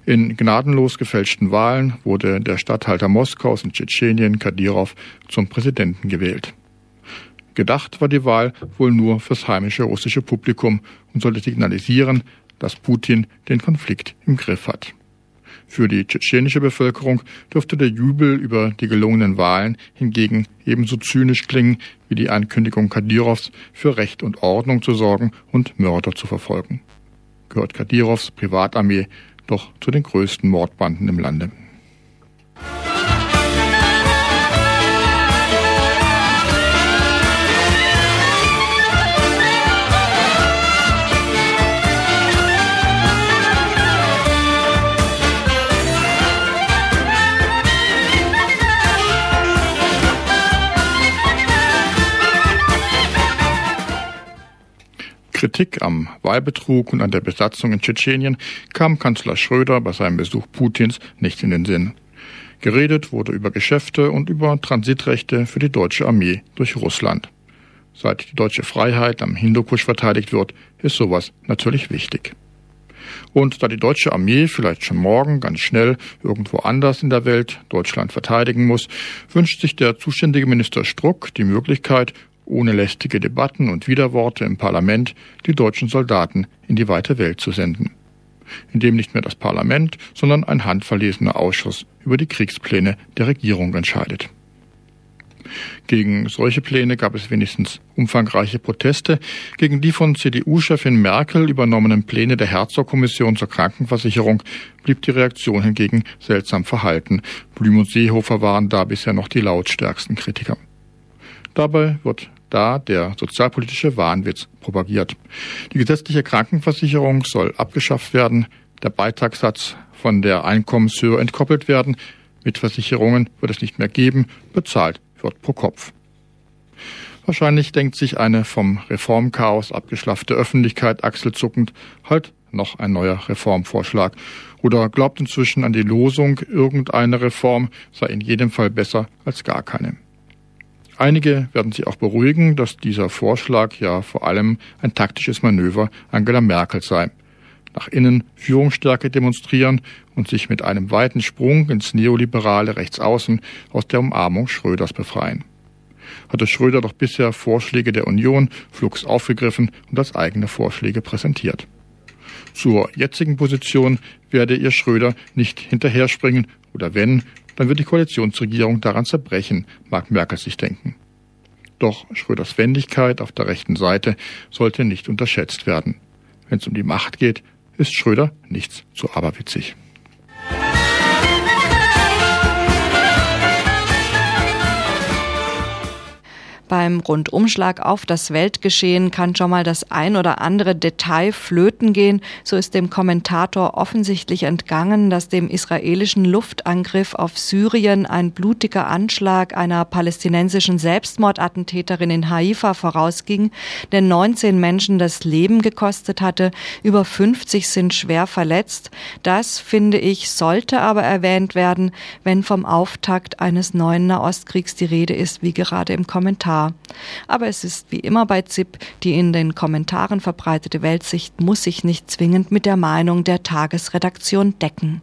In gnadenlos gefälschten Wahlen wurde der Statthalter Moskaus in Tschetschenien Kadyrov zum Präsidenten gewählt. Gedacht war die Wahl wohl nur fürs heimische russische Publikum und sollte signalisieren, dass Putin den Konflikt im Griff hat. Für die tschetschenische Bevölkerung dürfte der Jubel über die gelungenen Wahlen hingegen ebenso zynisch klingen wie die Ankündigung Kadyrovs, für Recht und Ordnung zu sorgen und Mörder zu verfolgen. Gehört Kadyrovs Privatarmee doch zu den größten Mordbanden im Lande. Kritik am Wahlbetrug und an der Besatzung in Tschetschenien kam Kanzler Schröder bei seinem Besuch Putins nicht in den Sinn. Geredet wurde über Geschäfte und über Transitrechte für die deutsche Armee durch Russland. Seit die deutsche Freiheit am Hindukusch verteidigt wird, ist sowas natürlich wichtig. Und da die deutsche Armee vielleicht schon morgen ganz schnell irgendwo anders in der Welt Deutschland verteidigen muss, wünscht sich der zuständige Minister Struck die Möglichkeit, ohne lästige Debatten und Widerworte im Parlament die deutschen Soldaten in die weite Welt zu senden. In dem nicht mehr das Parlament, sondern ein handverlesener Ausschuss über die Kriegspläne der Regierung entscheidet. Gegen solche Pläne gab es wenigstens umfangreiche Proteste. Gegen die von CDU-Chefin Merkel übernommenen Pläne der Herzog-Kommission zur Krankenversicherung blieb die Reaktion hingegen seltsam verhalten. Blüm und Seehofer waren da bisher noch die lautstärksten Kritiker. Dabei wird da der sozialpolitische Wahnwitz propagiert. Die gesetzliche Krankenversicherung soll abgeschafft werden, der Beitragssatz von der Einkommenshöhe entkoppelt werden, mit Versicherungen wird es nicht mehr geben, bezahlt wird pro Kopf. Wahrscheinlich denkt sich eine vom Reformchaos abgeschlaffte Öffentlichkeit achselzuckend, halt noch ein neuer Reformvorschlag oder glaubt inzwischen an die Losung, irgendeine Reform sei in jedem Fall besser als gar keine. Einige werden sich auch beruhigen, dass dieser Vorschlag ja vor allem ein taktisches Manöver Angela Merkel sei. Nach innen Führungsstärke demonstrieren und sich mit einem weiten Sprung ins neoliberale Rechtsaußen aus der Umarmung Schröders befreien. Hatte Schröder doch bisher Vorschläge der Union flugs aufgegriffen und als eigene Vorschläge präsentiert. Zur jetzigen Position werde ihr Schröder nicht hinterherspringen oder wenn, dann wird die Koalitionsregierung daran zerbrechen, mag Merkel sich denken. Doch Schröders Wendigkeit auf der rechten Seite sollte nicht unterschätzt werden. Wenn es um die Macht geht, ist Schröder nichts zu aberwitzig. Beim Rundumschlag auf das Weltgeschehen kann schon mal das ein oder andere Detail flöten gehen. So ist dem Kommentator offensichtlich entgangen, dass dem israelischen Luftangriff auf Syrien ein blutiger Anschlag einer palästinensischen Selbstmordattentäterin in Haifa vorausging, der 19 Menschen das Leben gekostet hatte. Über 50 sind schwer verletzt. Das, finde ich, sollte aber erwähnt werden, wenn vom Auftakt eines neuen Nahostkriegs die Rede ist, wie gerade im Kommentar. Aber es ist wie immer bei ZIP, die in den Kommentaren verbreitete Weltsicht muss sich nicht zwingend mit der Meinung der Tagesredaktion decken.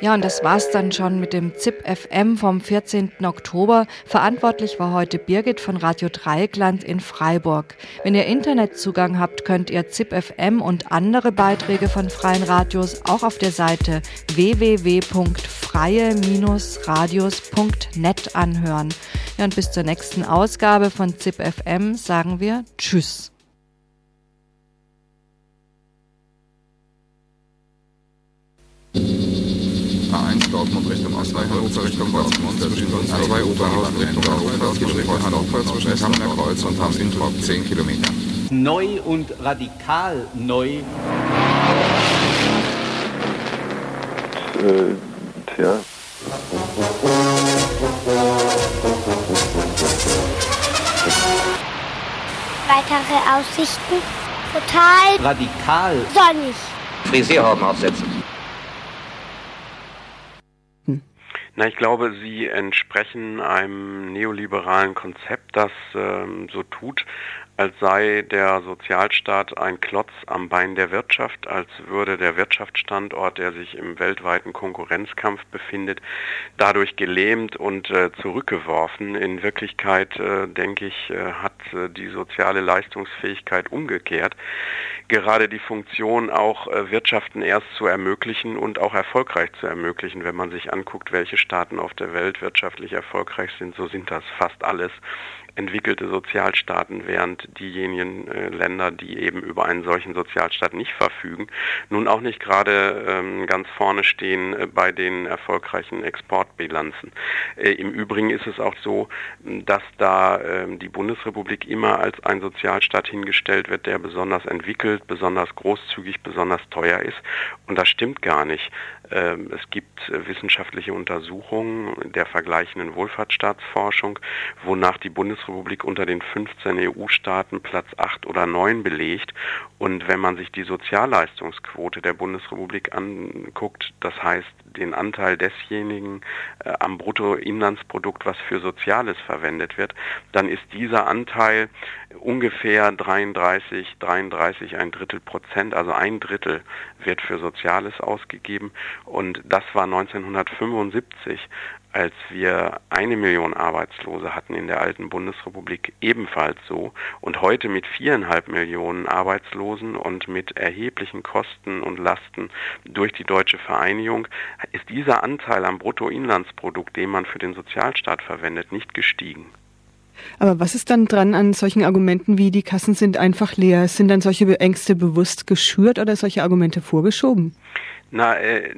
Ja, und das war's dann schon mit dem ZIP FM vom 14. Oktober. Verantwortlich war heute Birgit von Radio Dreieckland in Freiburg. Wenn ihr Internetzugang habt, könnt ihr ZIP FM und andere Beiträge von freien Radios auch auf der Seite www.freie-radios.net anhören. Ja, und bis zur nächsten Ausgabe von ZIP FM sagen wir Tschüss. A1 Dortmund Richtung Hannover Richtung Dortmund, zwischen A2 Oberhausen Richtung Hannover, zwischen Hannover zwischen Kamener Kreuz und Hamm-Introp 10 Kilometer. Neu und radikal neu. Äh, tja. Weitere Aussichten? Total Radikal. sonnig. Frisierhauben aufsetzen. Na, ich glaube, sie entsprechen einem neoliberalen Konzept, das ähm, so tut, als sei der Sozialstaat ein Klotz am Bein der Wirtschaft, als würde der Wirtschaftsstandort, der sich im weltweiten Konkurrenzkampf befindet, dadurch gelähmt und äh, zurückgeworfen. In Wirklichkeit, äh, denke ich, äh, hat äh, die soziale Leistungsfähigkeit umgekehrt. Gerade die Funktion, auch äh, Wirtschaften erst zu ermöglichen und auch erfolgreich zu ermöglichen. Wenn man sich anguckt, welche Staaten auf der Welt wirtschaftlich erfolgreich sind, so sind das fast alles entwickelte Sozialstaaten, während diejenigen äh, Länder, die eben über einen solchen Sozialstaat nicht verfügen, nun auch nicht gerade ähm, ganz vorne stehen äh, bei den erfolgreichen Exportbilanzen. Äh, Im Übrigen ist es auch so, dass da ähm, die Bundesrepublik immer als ein Sozialstaat hingestellt wird, der besonders entwickelt, besonders großzügig, besonders teuer ist. Und das stimmt gar nicht. Ähm, es gibt äh, wissenschaftliche Untersuchungen der vergleichenden Wohlfahrtsstaatsforschung, wonach die Bundesrepublik unter den 15 EU-Staaten Platz 8 oder 9 belegt. Und wenn man sich die Sozialleistungsquote der Bundesrepublik anguckt, das heißt den Anteil desjenigen äh, am Bruttoinlandsprodukt, was für Soziales verwendet wird, dann ist dieser Anteil ungefähr 33, 33, ein Drittel Prozent, also ein Drittel wird für Soziales ausgegeben. Und das war 1975 als wir eine Million Arbeitslose hatten in der alten Bundesrepublik, ebenfalls so. Und heute mit viereinhalb Millionen Arbeitslosen und mit erheblichen Kosten und Lasten durch die deutsche Vereinigung ist dieser Anteil am Bruttoinlandsprodukt, den man für den Sozialstaat verwendet, nicht gestiegen. Aber was ist dann dran an solchen Argumenten wie die Kassen sind einfach leer? Sind dann solche Ängste bewusst geschürt oder solche Argumente vorgeschoben? Na, äh,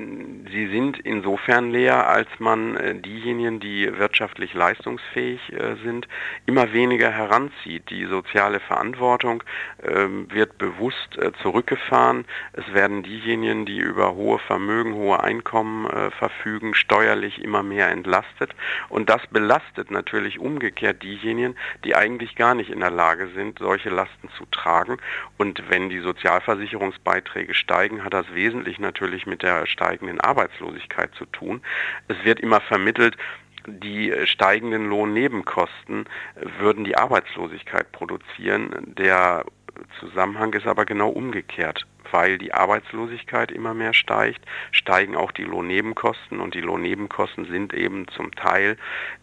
sie sind insofern leer, als man äh, diejenigen, die wirtschaftlich leistungsfähig äh, sind, immer weniger heranzieht. Die soziale Verantwortung ähm, wird bewusst äh, zurückgefahren. Es werden diejenigen, die über hohe Vermögen, hohe Einkommen äh, verfügen, steuerlich immer mehr entlastet. Und das belastet natürlich umgekehrt diejenigen, die eigentlich gar nicht in der Lage sind, solche Lasten zu tragen. Und wenn die Sozialversicherungsbeiträge steigen, hat das wesentlich natürlich natürlich mit der steigenden Arbeitslosigkeit zu tun. Es wird immer vermittelt, die steigenden Lohnnebenkosten würden die Arbeitslosigkeit produzieren. Der Zusammenhang ist aber genau umgekehrt. Weil die Arbeitslosigkeit immer mehr steigt, steigen auch die Lohnnebenkosten und die Lohnnebenkosten sind eben zum Teil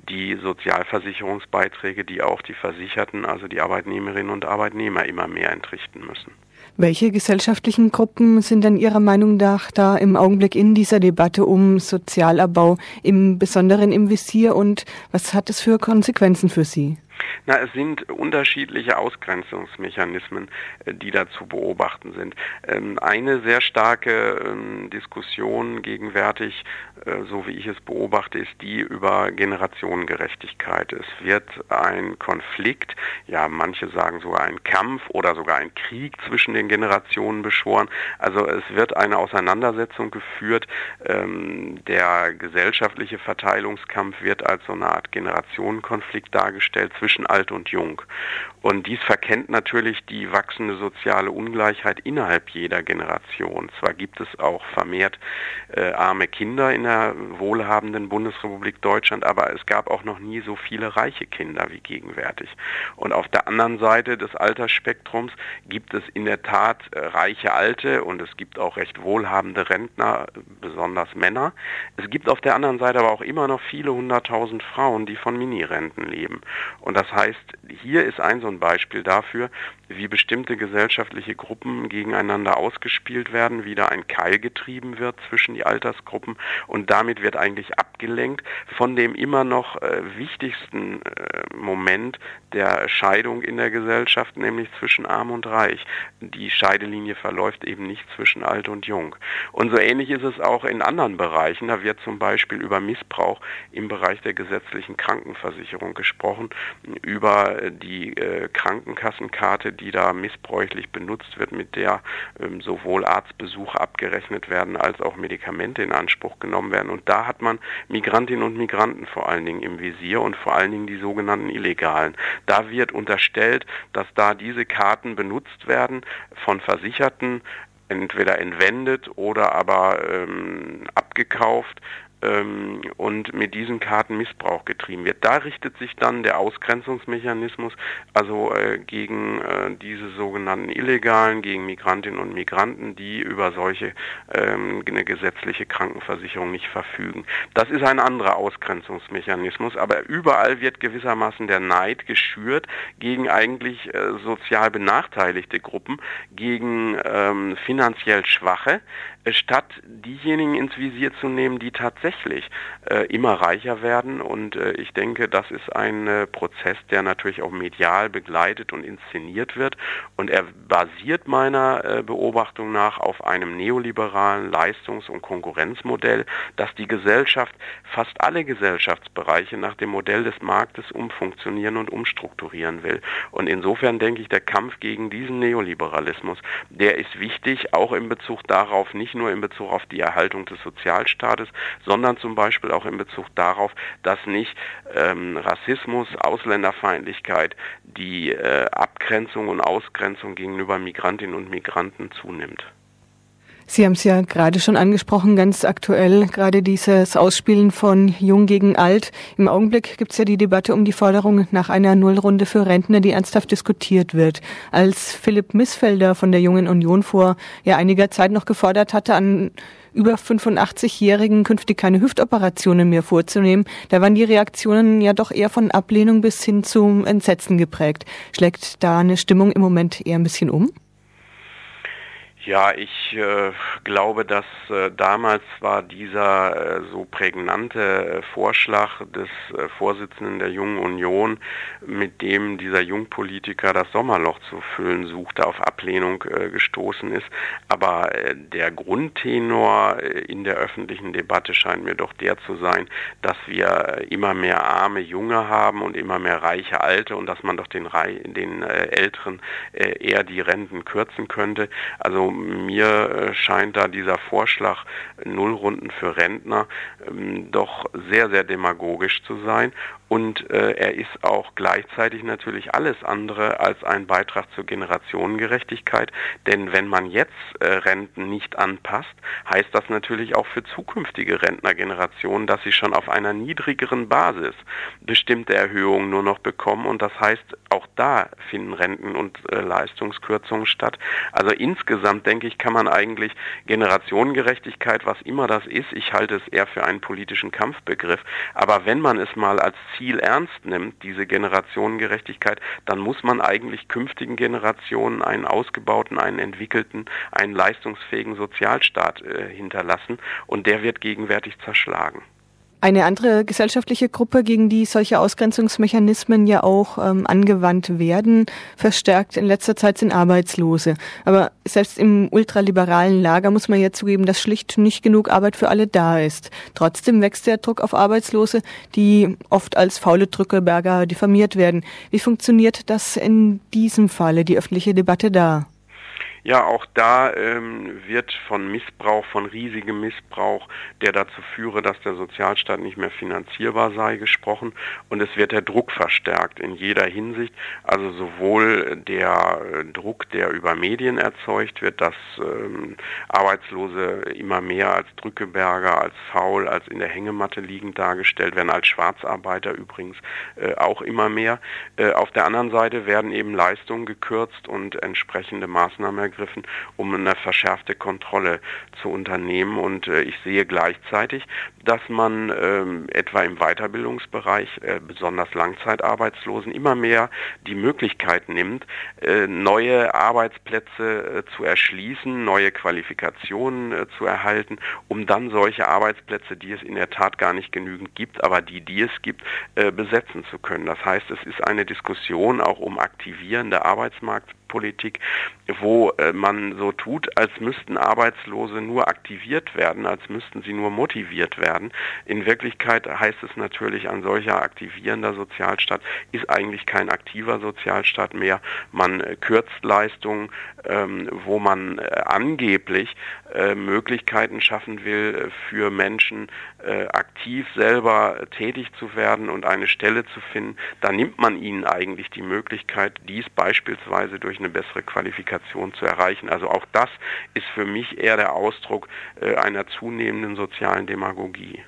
die Sozialversicherungsbeiträge, die auch die Versicherten, also die Arbeitnehmerinnen und Arbeitnehmer immer mehr entrichten müssen. Welche gesellschaftlichen Gruppen sind denn Ihrer Meinung nach da im Augenblick in dieser Debatte um Sozialabbau im Besonderen im Visier und was hat es für Konsequenzen für Sie? Na, es sind unterschiedliche Ausgrenzungsmechanismen, äh, die da zu beobachten sind. Ähm, eine sehr starke ähm, Diskussion gegenwärtig, äh, so wie ich es beobachte, ist die über Generationengerechtigkeit. Es wird ein Konflikt, ja, manche sagen sogar ein Kampf oder sogar ein Krieg zwischen den Generationen beschworen. Also es wird eine Auseinandersetzung geführt. Ähm, der gesellschaftliche Verteilungskampf wird als so eine Art Generationenkonflikt dargestellt zwischen alt und jung. Und dies verkennt natürlich die wachsende soziale Ungleichheit innerhalb jeder Generation. Zwar gibt es auch vermehrt äh, arme Kinder in der wohlhabenden Bundesrepublik Deutschland, aber es gab auch noch nie so viele reiche Kinder wie gegenwärtig. Und auf der anderen Seite des Altersspektrums gibt es in der Tat äh, reiche Alte und es gibt auch recht wohlhabende Rentner, besonders Männer. Es gibt auf der anderen Seite aber auch immer noch viele hunderttausend Frauen, die von Minirenten leben. Und das heißt, hier ist ein so ein Beispiel dafür, wie bestimmte gesellschaftliche Gruppen gegeneinander ausgespielt werden, wie da ein Keil getrieben wird zwischen die Altersgruppen und damit wird eigentlich abgelenkt von dem immer noch äh, wichtigsten äh, Moment der Scheidung in der Gesellschaft, nämlich zwischen Arm und Reich. Die Scheidelinie verläuft eben nicht zwischen alt und jung. Und so ähnlich ist es auch in anderen Bereichen. Da wird zum Beispiel über Missbrauch im Bereich der gesetzlichen Krankenversicherung gesprochen, über die äh, Krankenkassenkarte, die da missbräuchlich benutzt wird, mit der ähm, sowohl Arztbesuche abgerechnet werden als auch Medikamente in Anspruch genommen werden. Und da hat man Migrantinnen und Migranten vor allen Dingen im Visier und vor allen Dingen die sogenannten Illegalen. Da wird unterstellt, dass da diese Karten benutzt werden von Versicherten, entweder entwendet oder aber ähm, abgekauft ähm, und mit diesen Karten Missbrauch getrieben wird. Da richtet sich dann der Ausgrenzungsmechanismus also äh, gegen äh, diese sogenannten Illegalen, gegen Migrantinnen und Migranten, die über solche ähm, eine gesetzliche Krankenversicherung nicht verfügen. Das ist ein anderer Ausgrenzungsmechanismus, aber überall wird gewissermaßen der Neid geschürt gegen eigentlich äh, sozial benachteiligte Gruppen, gegen ähm, finanziell Schwache, statt diejenigen ins Visier zu nehmen, die tatsächlich äh, immer reicher werden. Und äh, ich denke, das ist ein äh, Prozess, der natürlich auch medial begleitet und inszeniert wird. Und er basiert meiner äh, Beobachtung nach auf einem neoliberalen Leistungs- und Konkurrenzmodell, das die Gesellschaft, fast alle Gesellschaftsbereiche nach dem Modell des Marktes umfunktionieren und umstrukturieren will. Und insofern denke ich, der Kampf gegen diesen Neoliberalismus, der ist wichtig, auch in Bezug darauf, nicht nur in Bezug auf die Erhaltung des Sozialstaates, sondern zum Beispiel auch in Bezug darauf, dass nicht ähm, Rassismus, Ausländerfeindlichkeit, die äh, Abgrenzung und Ausgrenzung gegenüber Migrantinnen und Migranten zunimmt. Sie haben es ja gerade schon angesprochen, ganz aktuell, gerade dieses Ausspielen von Jung gegen Alt. Im Augenblick gibt es ja die Debatte um die Forderung nach einer Nullrunde für Rentner, die ernsthaft diskutiert wird. Als Philipp Missfelder von der Jungen Union vor ja einiger Zeit noch gefordert hatte, an über 85-Jährigen künftig keine Hüftoperationen mehr vorzunehmen, da waren die Reaktionen ja doch eher von Ablehnung bis hin zum Entsetzen geprägt. Schlägt da eine Stimmung im Moment eher ein bisschen um? Ja, ich äh, glaube, dass äh, damals war dieser äh, so prägnante äh, Vorschlag des äh, Vorsitzenden der Jungen Union, mit dem dieser Jungpolitiker das Sommerloch zu füllen suchte, auf Ablehnung äh, gestoßen ist. Aber der Grundtenor in der öffentlichen Debatte scheint mir doch der zu sein, dass wir immer mehr arme Junge haben und immer mehr reiche Alte und dass man doch den, den Älteren eher die Renten kürzen könnte. Also mir äh, scheint da dieser Vorschlag Nullrunden für Rentner ähm, doch sehr, sehr demagogisch zu sein und äh, er ist auch gleichzeitig natürlich alles andere als ein Beitrag zur Generationengerechtigkeit, denn wenn man jetzt äh, Renten nicht anpasst, heißt das natürlich auch für zukünftige Rentnergenerationen, dass sie schon auf einer niedrigeren Basis bestimmte Erhöhungen nur noch bekommen und das heißt, auch da finden Renten und äh, Leistungskürzungen statt. Also insgesamt denke ich, kann man eigentlich Generationengerechtigkeit, was immer das ist, ich halte es eher für einen politischen Kampfbegriff, aber wenn man es mal als Ziel ernst nimmt, diese Generationengerechtigkeit, dann muss man eigentlich künftigen Generationen einen ausgebauten, einen entwickelten, einen leistungsfähigen Sozialstaat äh, hinterlassen und der wird gegenwärtig zerschlagen. Eine andere gesellschaftliche Gruppe, gegen die solche Ausgrenzungsmechanismen ja auch ähm, angewandt werden, verstärkt in letzter Zeit sind Arbeitslose. Aber selbst im ultraliberalen Lager muss man ja zugeben, dass schlicht nicht genug Arbeit für alle da ist. Trotzdem wächst der Druck auf Arbeitslose, die oft als faule Drückeberger diffamiert werden. Wie funktioniert das in diesem Falle, die öffentliche Debatte da? Ja, auch da ähm, wird von Missbrauch, von riesigem Missbrauch, der dazu führe, dass der Sozialstaat nicht mehr finanzierbar sei, gesprochen. Und es wird der Druck verstärkt in jeder Hinsicht. Also sowohl der äh, Druck, der über Medien erzeugt wird, dass ähm, Arbeitslose immer mehr als Drückeberger, als faul, als in der Hängematte liegend dargestellt werden, als Schwarzarbeiter übrigens äh, auch immer mehr. Äh, auf der anderen Seite werden eben Leistungen gekürzt und entsprechende Maßnahmen ergriffen ergriffen, um eine verschärfte Kontrolle zu unternehmen. Und äh, ich sehe gleichzeitig, dass man ähm, etwa im Weiterbildungsbereich äh, besonders Langzeitarbeitslosen immer mehr die Möglichkeit nimmt, äh, neue Arbeitsplätze äh, zu erschließen, neue Qualifikationen äh, zu erhalten, um dann solche Arbeitsplätze, die es in der Tat gar nicht genügend gibt, aber die, die es gibt, äh, besetzen zu können. Das heißt, es ist eine Diskussion auch um aktivierende Arbeitsmarkt Politik, wo äh, man so tut, als müssten Arbeitslose nur aktiviert werden, als müssten sie nur motiviert werden. In Wirklichkeit heißt es natürlich, ein solcher aktivierender Sozialstaat ist eigentlich kein aktiver Sozialstaat mehr. Man äh, kürzt Leistungen, ähm, wo man äh, angeblich Möglichkeiten schaffen will, für Menschen aktiv selber tätig zu werden und eine Stelle zu finden. Da nimmt man ihnen eigentlich die Möglichkeit, dies beispielsweise durch eine bessere Qualifikation zu erreichen. Also auch das ist für mich eher der Ausdruck einer zunehmenden sozialen Demagogie.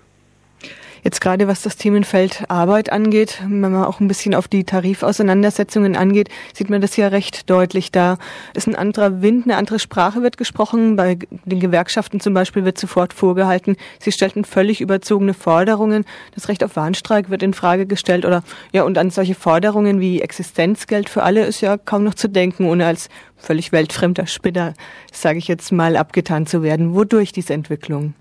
Jetzt gerade was das Themenfeld Arbeit angeht, wenn man auch ein bisschen auf die Tarifauseinandersetzungen angeht, sieht man das ja recht deutlich. Da ist ein anderer Wind, eine andere Sprache wird gesprochen. Bei den Gewerkschaften zum Beispiel wird sofort vorgehalten, sie stellten völlig überzogene Forderungen. Das Recht auf Warnstreik wird in Frage gestellt oder ja, und an solche Forderungen wie Existenzgeld für alle ist ja kaum noch zu denken, ohne als völlig weltfremder Spinner, sage ich jetzt mal, abgetan zu werden. Wodurch diese Entwicklung?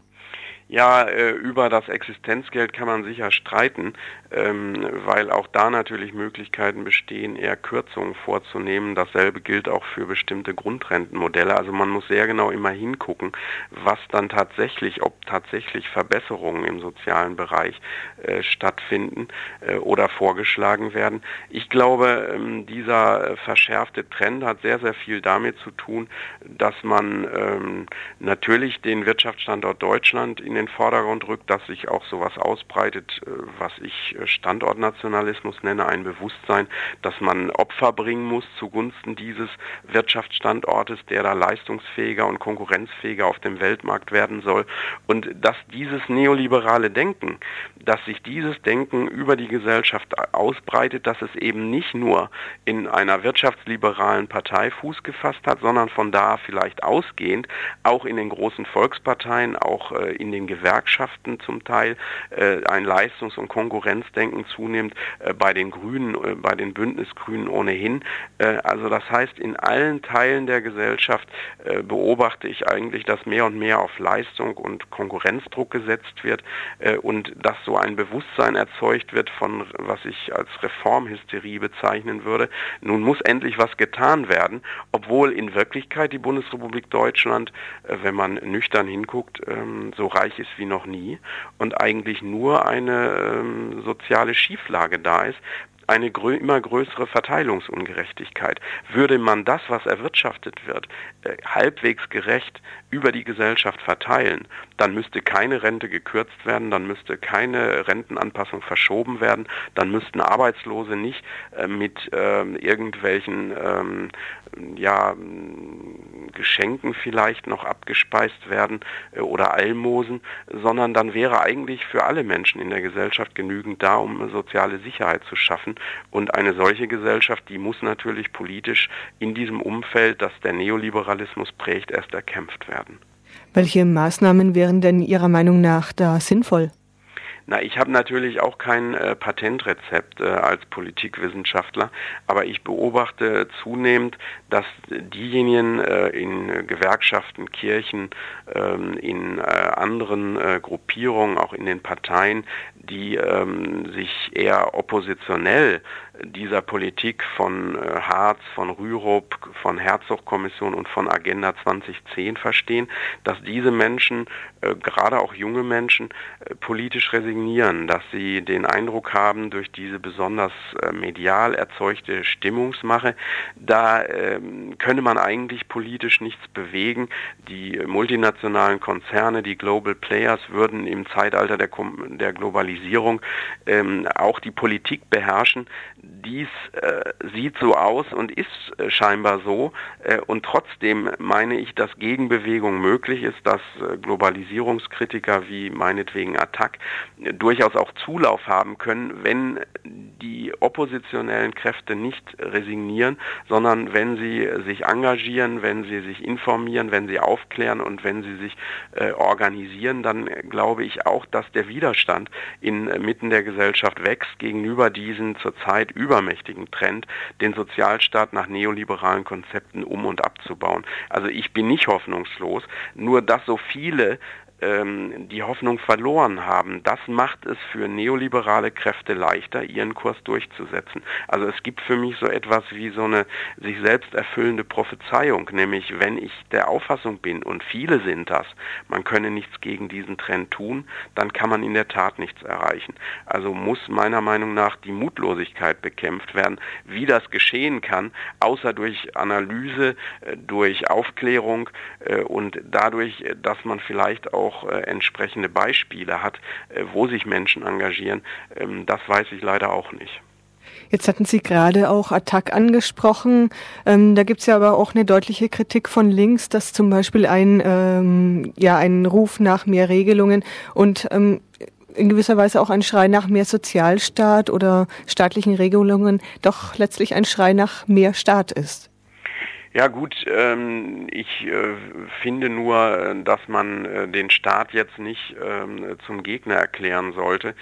Ja, äh, über das Existenzgeld kann man sicher streiten, ähm, weil auch da natürlich Möglichkeiten bestehen, eher Kürzungen vorzunehmen. Dasselbe gilt auch für bestimmte Grundrentenmodelle. Also man muss sehr genau immer hingucken, was dann tatsächlich, ob tatsächlich Verbesserungen im sozialen Bereich äh, stattfinden äh, oder vorgeschlagen werden. Ich glaube, ähm, dieser verschärfte Trend hat sehr, sehr viel damit zu tun, dass man ähm, natürlich den Wirtschaftsstandort Deutschland in den Vordergrund rückt, dass sich auch sowas ausbreitet, äh, was ich äh, Standortnationalismus nenne, ein Bewusstsein, dass man Opfer bringen muss zugunsten dieses Wirtschaftsstandortes, der da leistungsfähiger und konkurrenzfähiger auf dem Weltmarkt werden soll. Und dass dieses neoliberale Denken, dass sich dieses Denken über die Gesellschaft ausbreitet, dass es eben nicht nur in einer wirtschaftsliberalen Partei Fuß gefasst hat, sondern von da vielleicht ausgehend auch in den großen Volksparteien, auch äh, in den Gewerkschaften zum Teil, äh, ein Leistungs- und Konkurrenzdenken zunimmt, äh, bei den Grünen, äh, bei den Bündnisgrünen ohnehin. Also das heißt, in allen Teilen der Gesellschaft beobachte ich eigentlich, dass mehr und mehr auf Leistung und Konkurrenzdruck gesetzt wird und dass so ein Bewusstsein erzeugt wird von, was ich als Reformhysterie bezeichnen würde. Nun muss endlich was getan werden, obwohl in Wirklichkeit die Bundesrepublik Deutschland, wenn man nüchtern hinguckt, ähm, so reich ist wie noch nie und eigentlich nur eine ähm, soziale Schieflage da ist, eine grö immer größere Verteilungsungerechtigkeit. Würde man das, was erwirtschaftet wird, äh, halbwegs gerecht über die Gesellschaft verteilen, dann müsste keine Rente gekürzt werden, dann müsste keine Rentenanpassung verschoben werden, dann müssten Arbeitslose nicht äh, mit äh, irgendwelchen ähm, ja, Geschenken vielleicht noch abgespeist werden äh, oder Almosen, sondern dann wäre eigentlich für alle Menschen in der Gesellschaft genügend da, um soziale Sicherheit zu schaffen. Und eine solche Gesellschaft, die muss natürlich politisch in diesem Umfeld, das der Neoliberalismus prägt, erst erkämpft werden. Welche Maßnahmen wären denn Ihrer Meinung nach da sinnvoll? Na, ich habe natürlich auch kein äh, Patentrezept äh, als Politikwissenschaftler, aber ich beobachte zunehmend, dass diejenigen äh, in Gewerkschaften, Kirchen, ähm, in äh, anderen äh, Gruppierungen, auch in den Parteien, die ähm, sich eher oppositionell dieser Politik von äh, Harz, von Rürup, von Herzog-Kommission und von Agenda 2010 verstehen, dass diese Menschen, äh, gerade auch junge Menschen, äh, politisch resignieren, dass sie den Eindruck haben, durch diese besonders medial erzeugte Stimmungsmache, da ähm, könne man eigentlich politisch nichts bewegen. Die multinationalen Konzerne, die Global Players würden im Zeitalter der, der Globalisierung ähm, auch die Politik beherrschen dies äh, sieht so aus und ist äh, scheinbar so. Äh, und trotzdem meine ich, dass Gegenbewegung möglich ist, dass äh, Globalisierungskritiker wie meinetwegen Attac äh, durchaus auch Zulauf haben können, wenn die oppositionellen Kräfte nicht resignieren, sondern wenn sie sich engagieren, wenn sie sich informieren, wenn sie aufklären und wenn sie sich äh, organisieren, dann glaube ich auch, dass der Widerstand inmitten der Gesellschaft wächst gegenüber diesen zurzeit übermächtigen Trend, den Sozialstaat nach neoliberalen Konzepten um und abzubauen. Also ich bin nicht hoffnungslos, nur dass so viele ähm, die Hoffnung verloren haben, das macht es für neoliberale Kräfte leichter, ihren Kurs durchzusetzen. Also es gibt für mich so etwas wie so eine sich selbst erfüllende Prophezeiung, nämlich wenn ich der Auffassung bin, und viele sind das, man könne nichts gegen diesen Trend tun, dann kann man in der Tat nichts erreichen. Also muss meiner Meinung nach die Mutlosigkeit bekämpft werden. Wie das geschehen kann, außer durch Analyse, äh, durch Aufklärung äh, und dadurch, äh, dass man vielleicht auch auch äh, entsprechende Beispiele hat, äh, wo sich Menschen engagieren, ähm, das weiß ich leider auch nicht. Jetzt hatten Sie gerade auch Attac angesprochen. Ähm, da gibt es ja aber auch eine deutliche Kritik von links, dass zum Beispiel ein, ähm, ja, ein Ruf nach mehr Regelungen und ähm, in gewisser Weise auch ein Schrei nach mehr Sozialstaat oder staatlichen Regelungen doch letztlich ein Schrei nach mehr Staat ist. Ja gut, ähm, ich äh, finde nur, dass man äh, den Staat jetzt nicht ähm, zum Gegner erklären sollte, äh,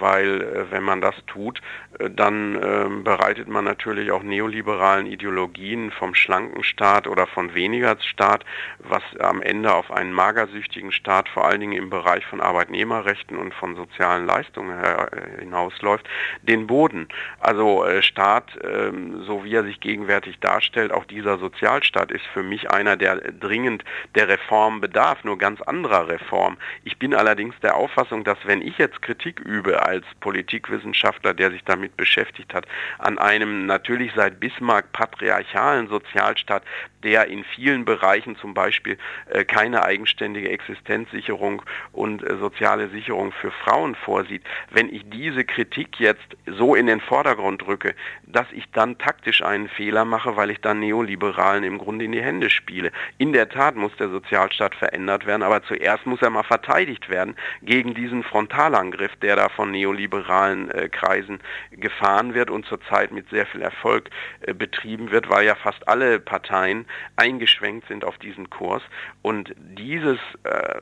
weil äh, wenn man das tut, äh, dann ähm, bereitet man natürlich auch neoliberalen Ideologien vom schlanken Staat oder von weniger Staat, was am Ende auf einen magersüchtigen Staat, vor allen Dingen im Bereich von Arbeitnehmerrechten und von sozialen Leistungen äh, hinausläuft, den Boden. Also Staat, ähm, so wie er sich gegenwärtig darstellt, auch dieser Sozialstaat ist für mich einer, der dringend der Reform bedarf, nur ganz anderer Reform. Ich bin allerdings der Auffassung, dass wenn ich jetzt Kritik übe als Politikwissenschaftler, der sich damit beschäftigt hat, an einem natürlich seit Bismarck patriarchalen Sozialstaat, der in vielen Bereichen zum Beispiel äh, keine eigenständige Existenzsicherung und äh, soziale Sicherung für Frauen vorsieht, wenn ich diese Kritik jetzt so in den Vordergrund drücke, dass ich dann taktisch einen Fehler mache, weil ich dann Neoliberalen im Grunde in die Hände spiele. In der Tat muss der Sozialstaat verändert werden, aber zuerst muss er mal verteidigt werden gegen diesen Frontalangriff, der da da von neoliberalen äh, Kreisen gefahren wird und zurzeit mit sehr viel Erfolg äh, betrieben wird, weil ja fast alle Parteien eingeschwenkt sind auf diesen Kurs. Und dieses, äh,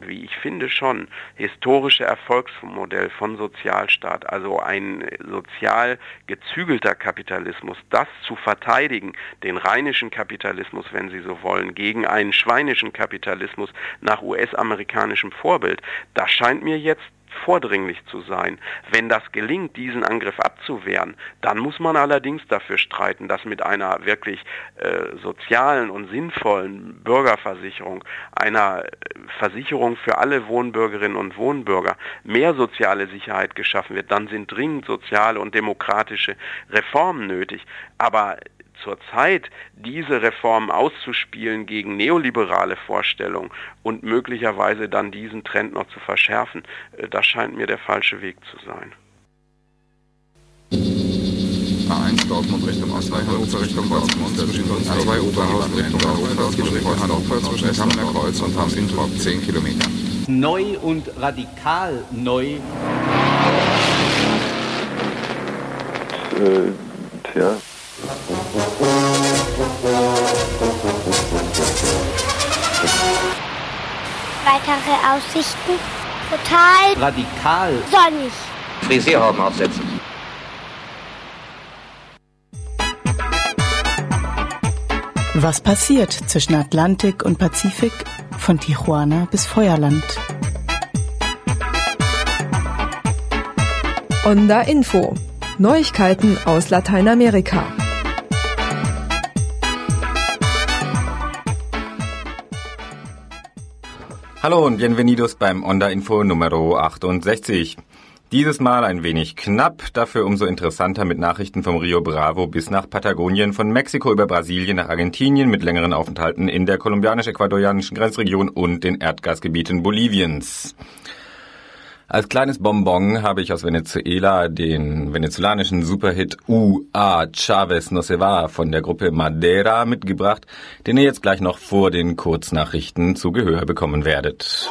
wie ich finde, schon historische Erfolgsmodell von Sozialstaat, also ein sozial gezügelter Kapitalismus, das zu verteidigen, den rheinischen Kapitalismus, wenn Sie so wollen, gegen einen schweinischen Kapitalismus nach US-amerikanischem Vorbild, das scheint mir jetzt vordringlich zu sein. Wenn das gelingt, diesen Angriff abzuwehren, dann muss man allerdings dafür streiten, dass mit einer wirklich äh, sozialen und sinnvollen Bürgerversicherung, einer äh, Versicherung für alle Wohnbürgerinnen und Wohnbürger mehr soziale Sicherheit geschaffen wird, dann sind dringend soziale und demokratische Reformen nötig. Aber zurzeit diese Reformen auszuspielen gegen neoliberale Vorstellungen und möglicherweise dann diesen Trend noch zu verschärfen, äh, das scheint mir der falsche Weg zu sein. A1 Dortmund Richtung Hannover Richtung Dortmund, zwischen A2 Oberhausen Richtung Hannover zwischen Hammener Kreuz und Hamm-Introp 10 Kilometer. Neu und radikal neu. Äh, tja. Weitere Aussichten? Total Radikal. sonnig. Frisierhauben aufsetzen. Was passiert zwischen Atlantik und Pazifik von Tijuana bis Feuerland? Onda Info. Neuigkeiten aus Lateinamerika. Hallo und bienvenidos beim Onda Info Numero 68. Dieses Mal ein wenig knapp, dafür umso interessanter mit Nachrichten vom Rio Bravo bis nach Patagonien, von Mexiko über Brasilien nach Argentinien mit längeren Aufenthalten in der kolumbianisch-ecuadorianischen Grenzregion und den Erdgasgebieten Boliviens. Als kleines Bonbon habe ich aus Venezuela den venezolanischen Superhit U.A. Chavez no se va von der Gruppe Madera mitgebracht, den ihr jetzt gleich noch vor den Kurznachrichten zu Gehör bekommen werdet.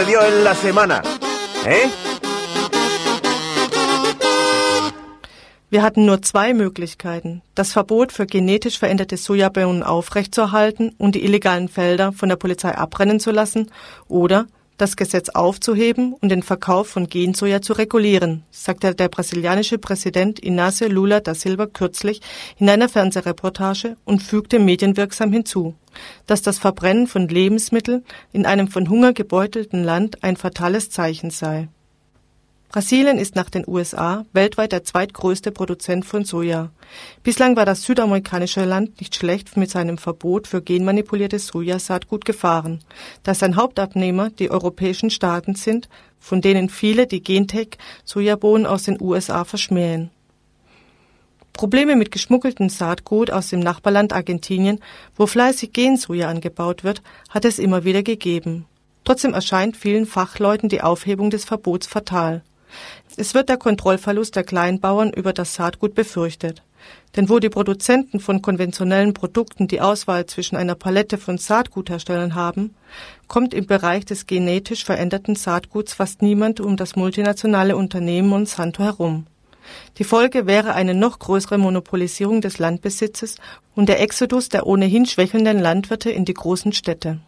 Sucedió en la semana? ¿Eh? Wir hatten nur zwei Möglichkeiten. Das Verbot für genetisch veränderte Sojabohnen aufrechtzuerhalten und die illegalen Felder von der Polizei abbrennen zu lassen oder das Gesetz aufzuheben und den Verkauf von Gensoja zu regulieren, sagte der brasilianische Präsident Inácio Lula da Silva kürzlich in einer Fernsehreportage und fügte medienwirksam hinzu, dass das Verbrennen von Lebensmitteln in einem von Hunger gebeutelten Land ein fatales Zeichen sei. Brasilien ist nach den USA weltweit der zweitgrößte Produzent von Soja. Bislang war das südamerikanische Land nicht schlecht mit seinem Verbot für genmanipuliertes Sojasaatgut gefahren, da sein Hauptabnehmer die europäischen Staaten sind, von denen viele die Gentech-Sojabohnen aus den USA verschmähen. Probleme mit geschmuggeltem Saatgut aus dem Nachbarland Argentinien, wo fleißig Gensoja angebaut wird, hat es immer wieder gegeben. Trotzdem erscheint vielen Fachleuten die Aufhebung des Verbots fatal. Es wird der Kontrollverlust der Kleinbauern über das Saatgut befürchtet. Denn wo die Produzenten von konventionellen Produkten die Auswahl zwischen einer Palette von Saatgutherstellern haben, kommt im Bereich des genetisch veränderten Saatguts fast niemand um das multinationale Unternehmen Monsanto herum. Die Folge wäre eine noch größere Monopolisierung des Landbesitzes und der Exodus der ohnehin schwächelnden Landwirte in die großen Städte.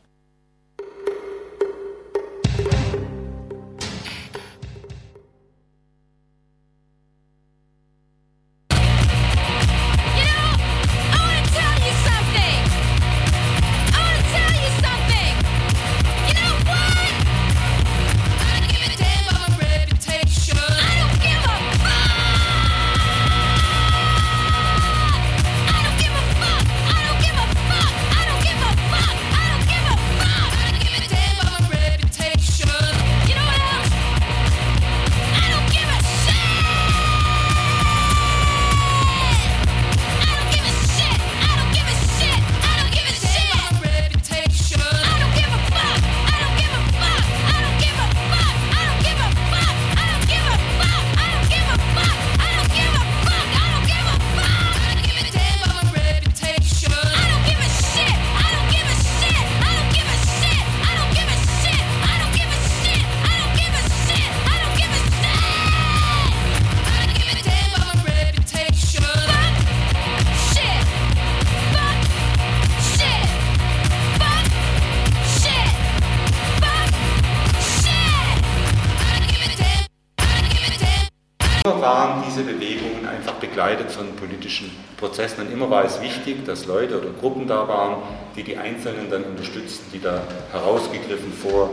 Begleitet von politischen Prozessen und immer war es wichtig, dass Leute oder Gruppen da waren, die die Einzelnen dann unterstützten, die da herausgegriffen vor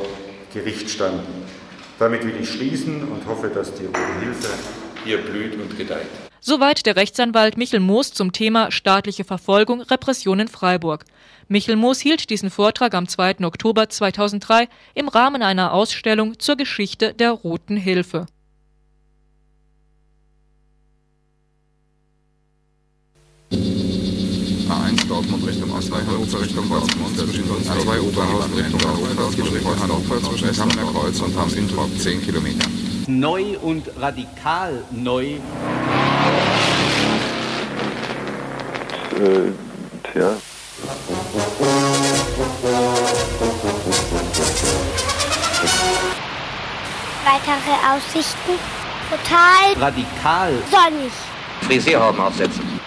Gericht standen. Damit will ich schließen und hoffe, dass die Rote Hilfe hier blüht und gedeiht. Soweit der Rechtsanwalt Michel Moos zum Thema staatliche Verfolgung, Repression in Freiburg. Michel Moos hielt diesen Vortrag am 2. Oktober 2003 im Rahmen einer Ausstellung zur Geschichte der Roten Hilfe. Richtung Osten, Hannover Richtung zwischen A2 Oberhausen Richtung Hannover, zwischen Hannover zwischen Essener Kreuz und Hamm-Introp 10 Kilometer. Neu und radikal neu. Äh, tja. Weitere Aussichten? Total Radikal. sonnig. Frisierhauben aufsetzen.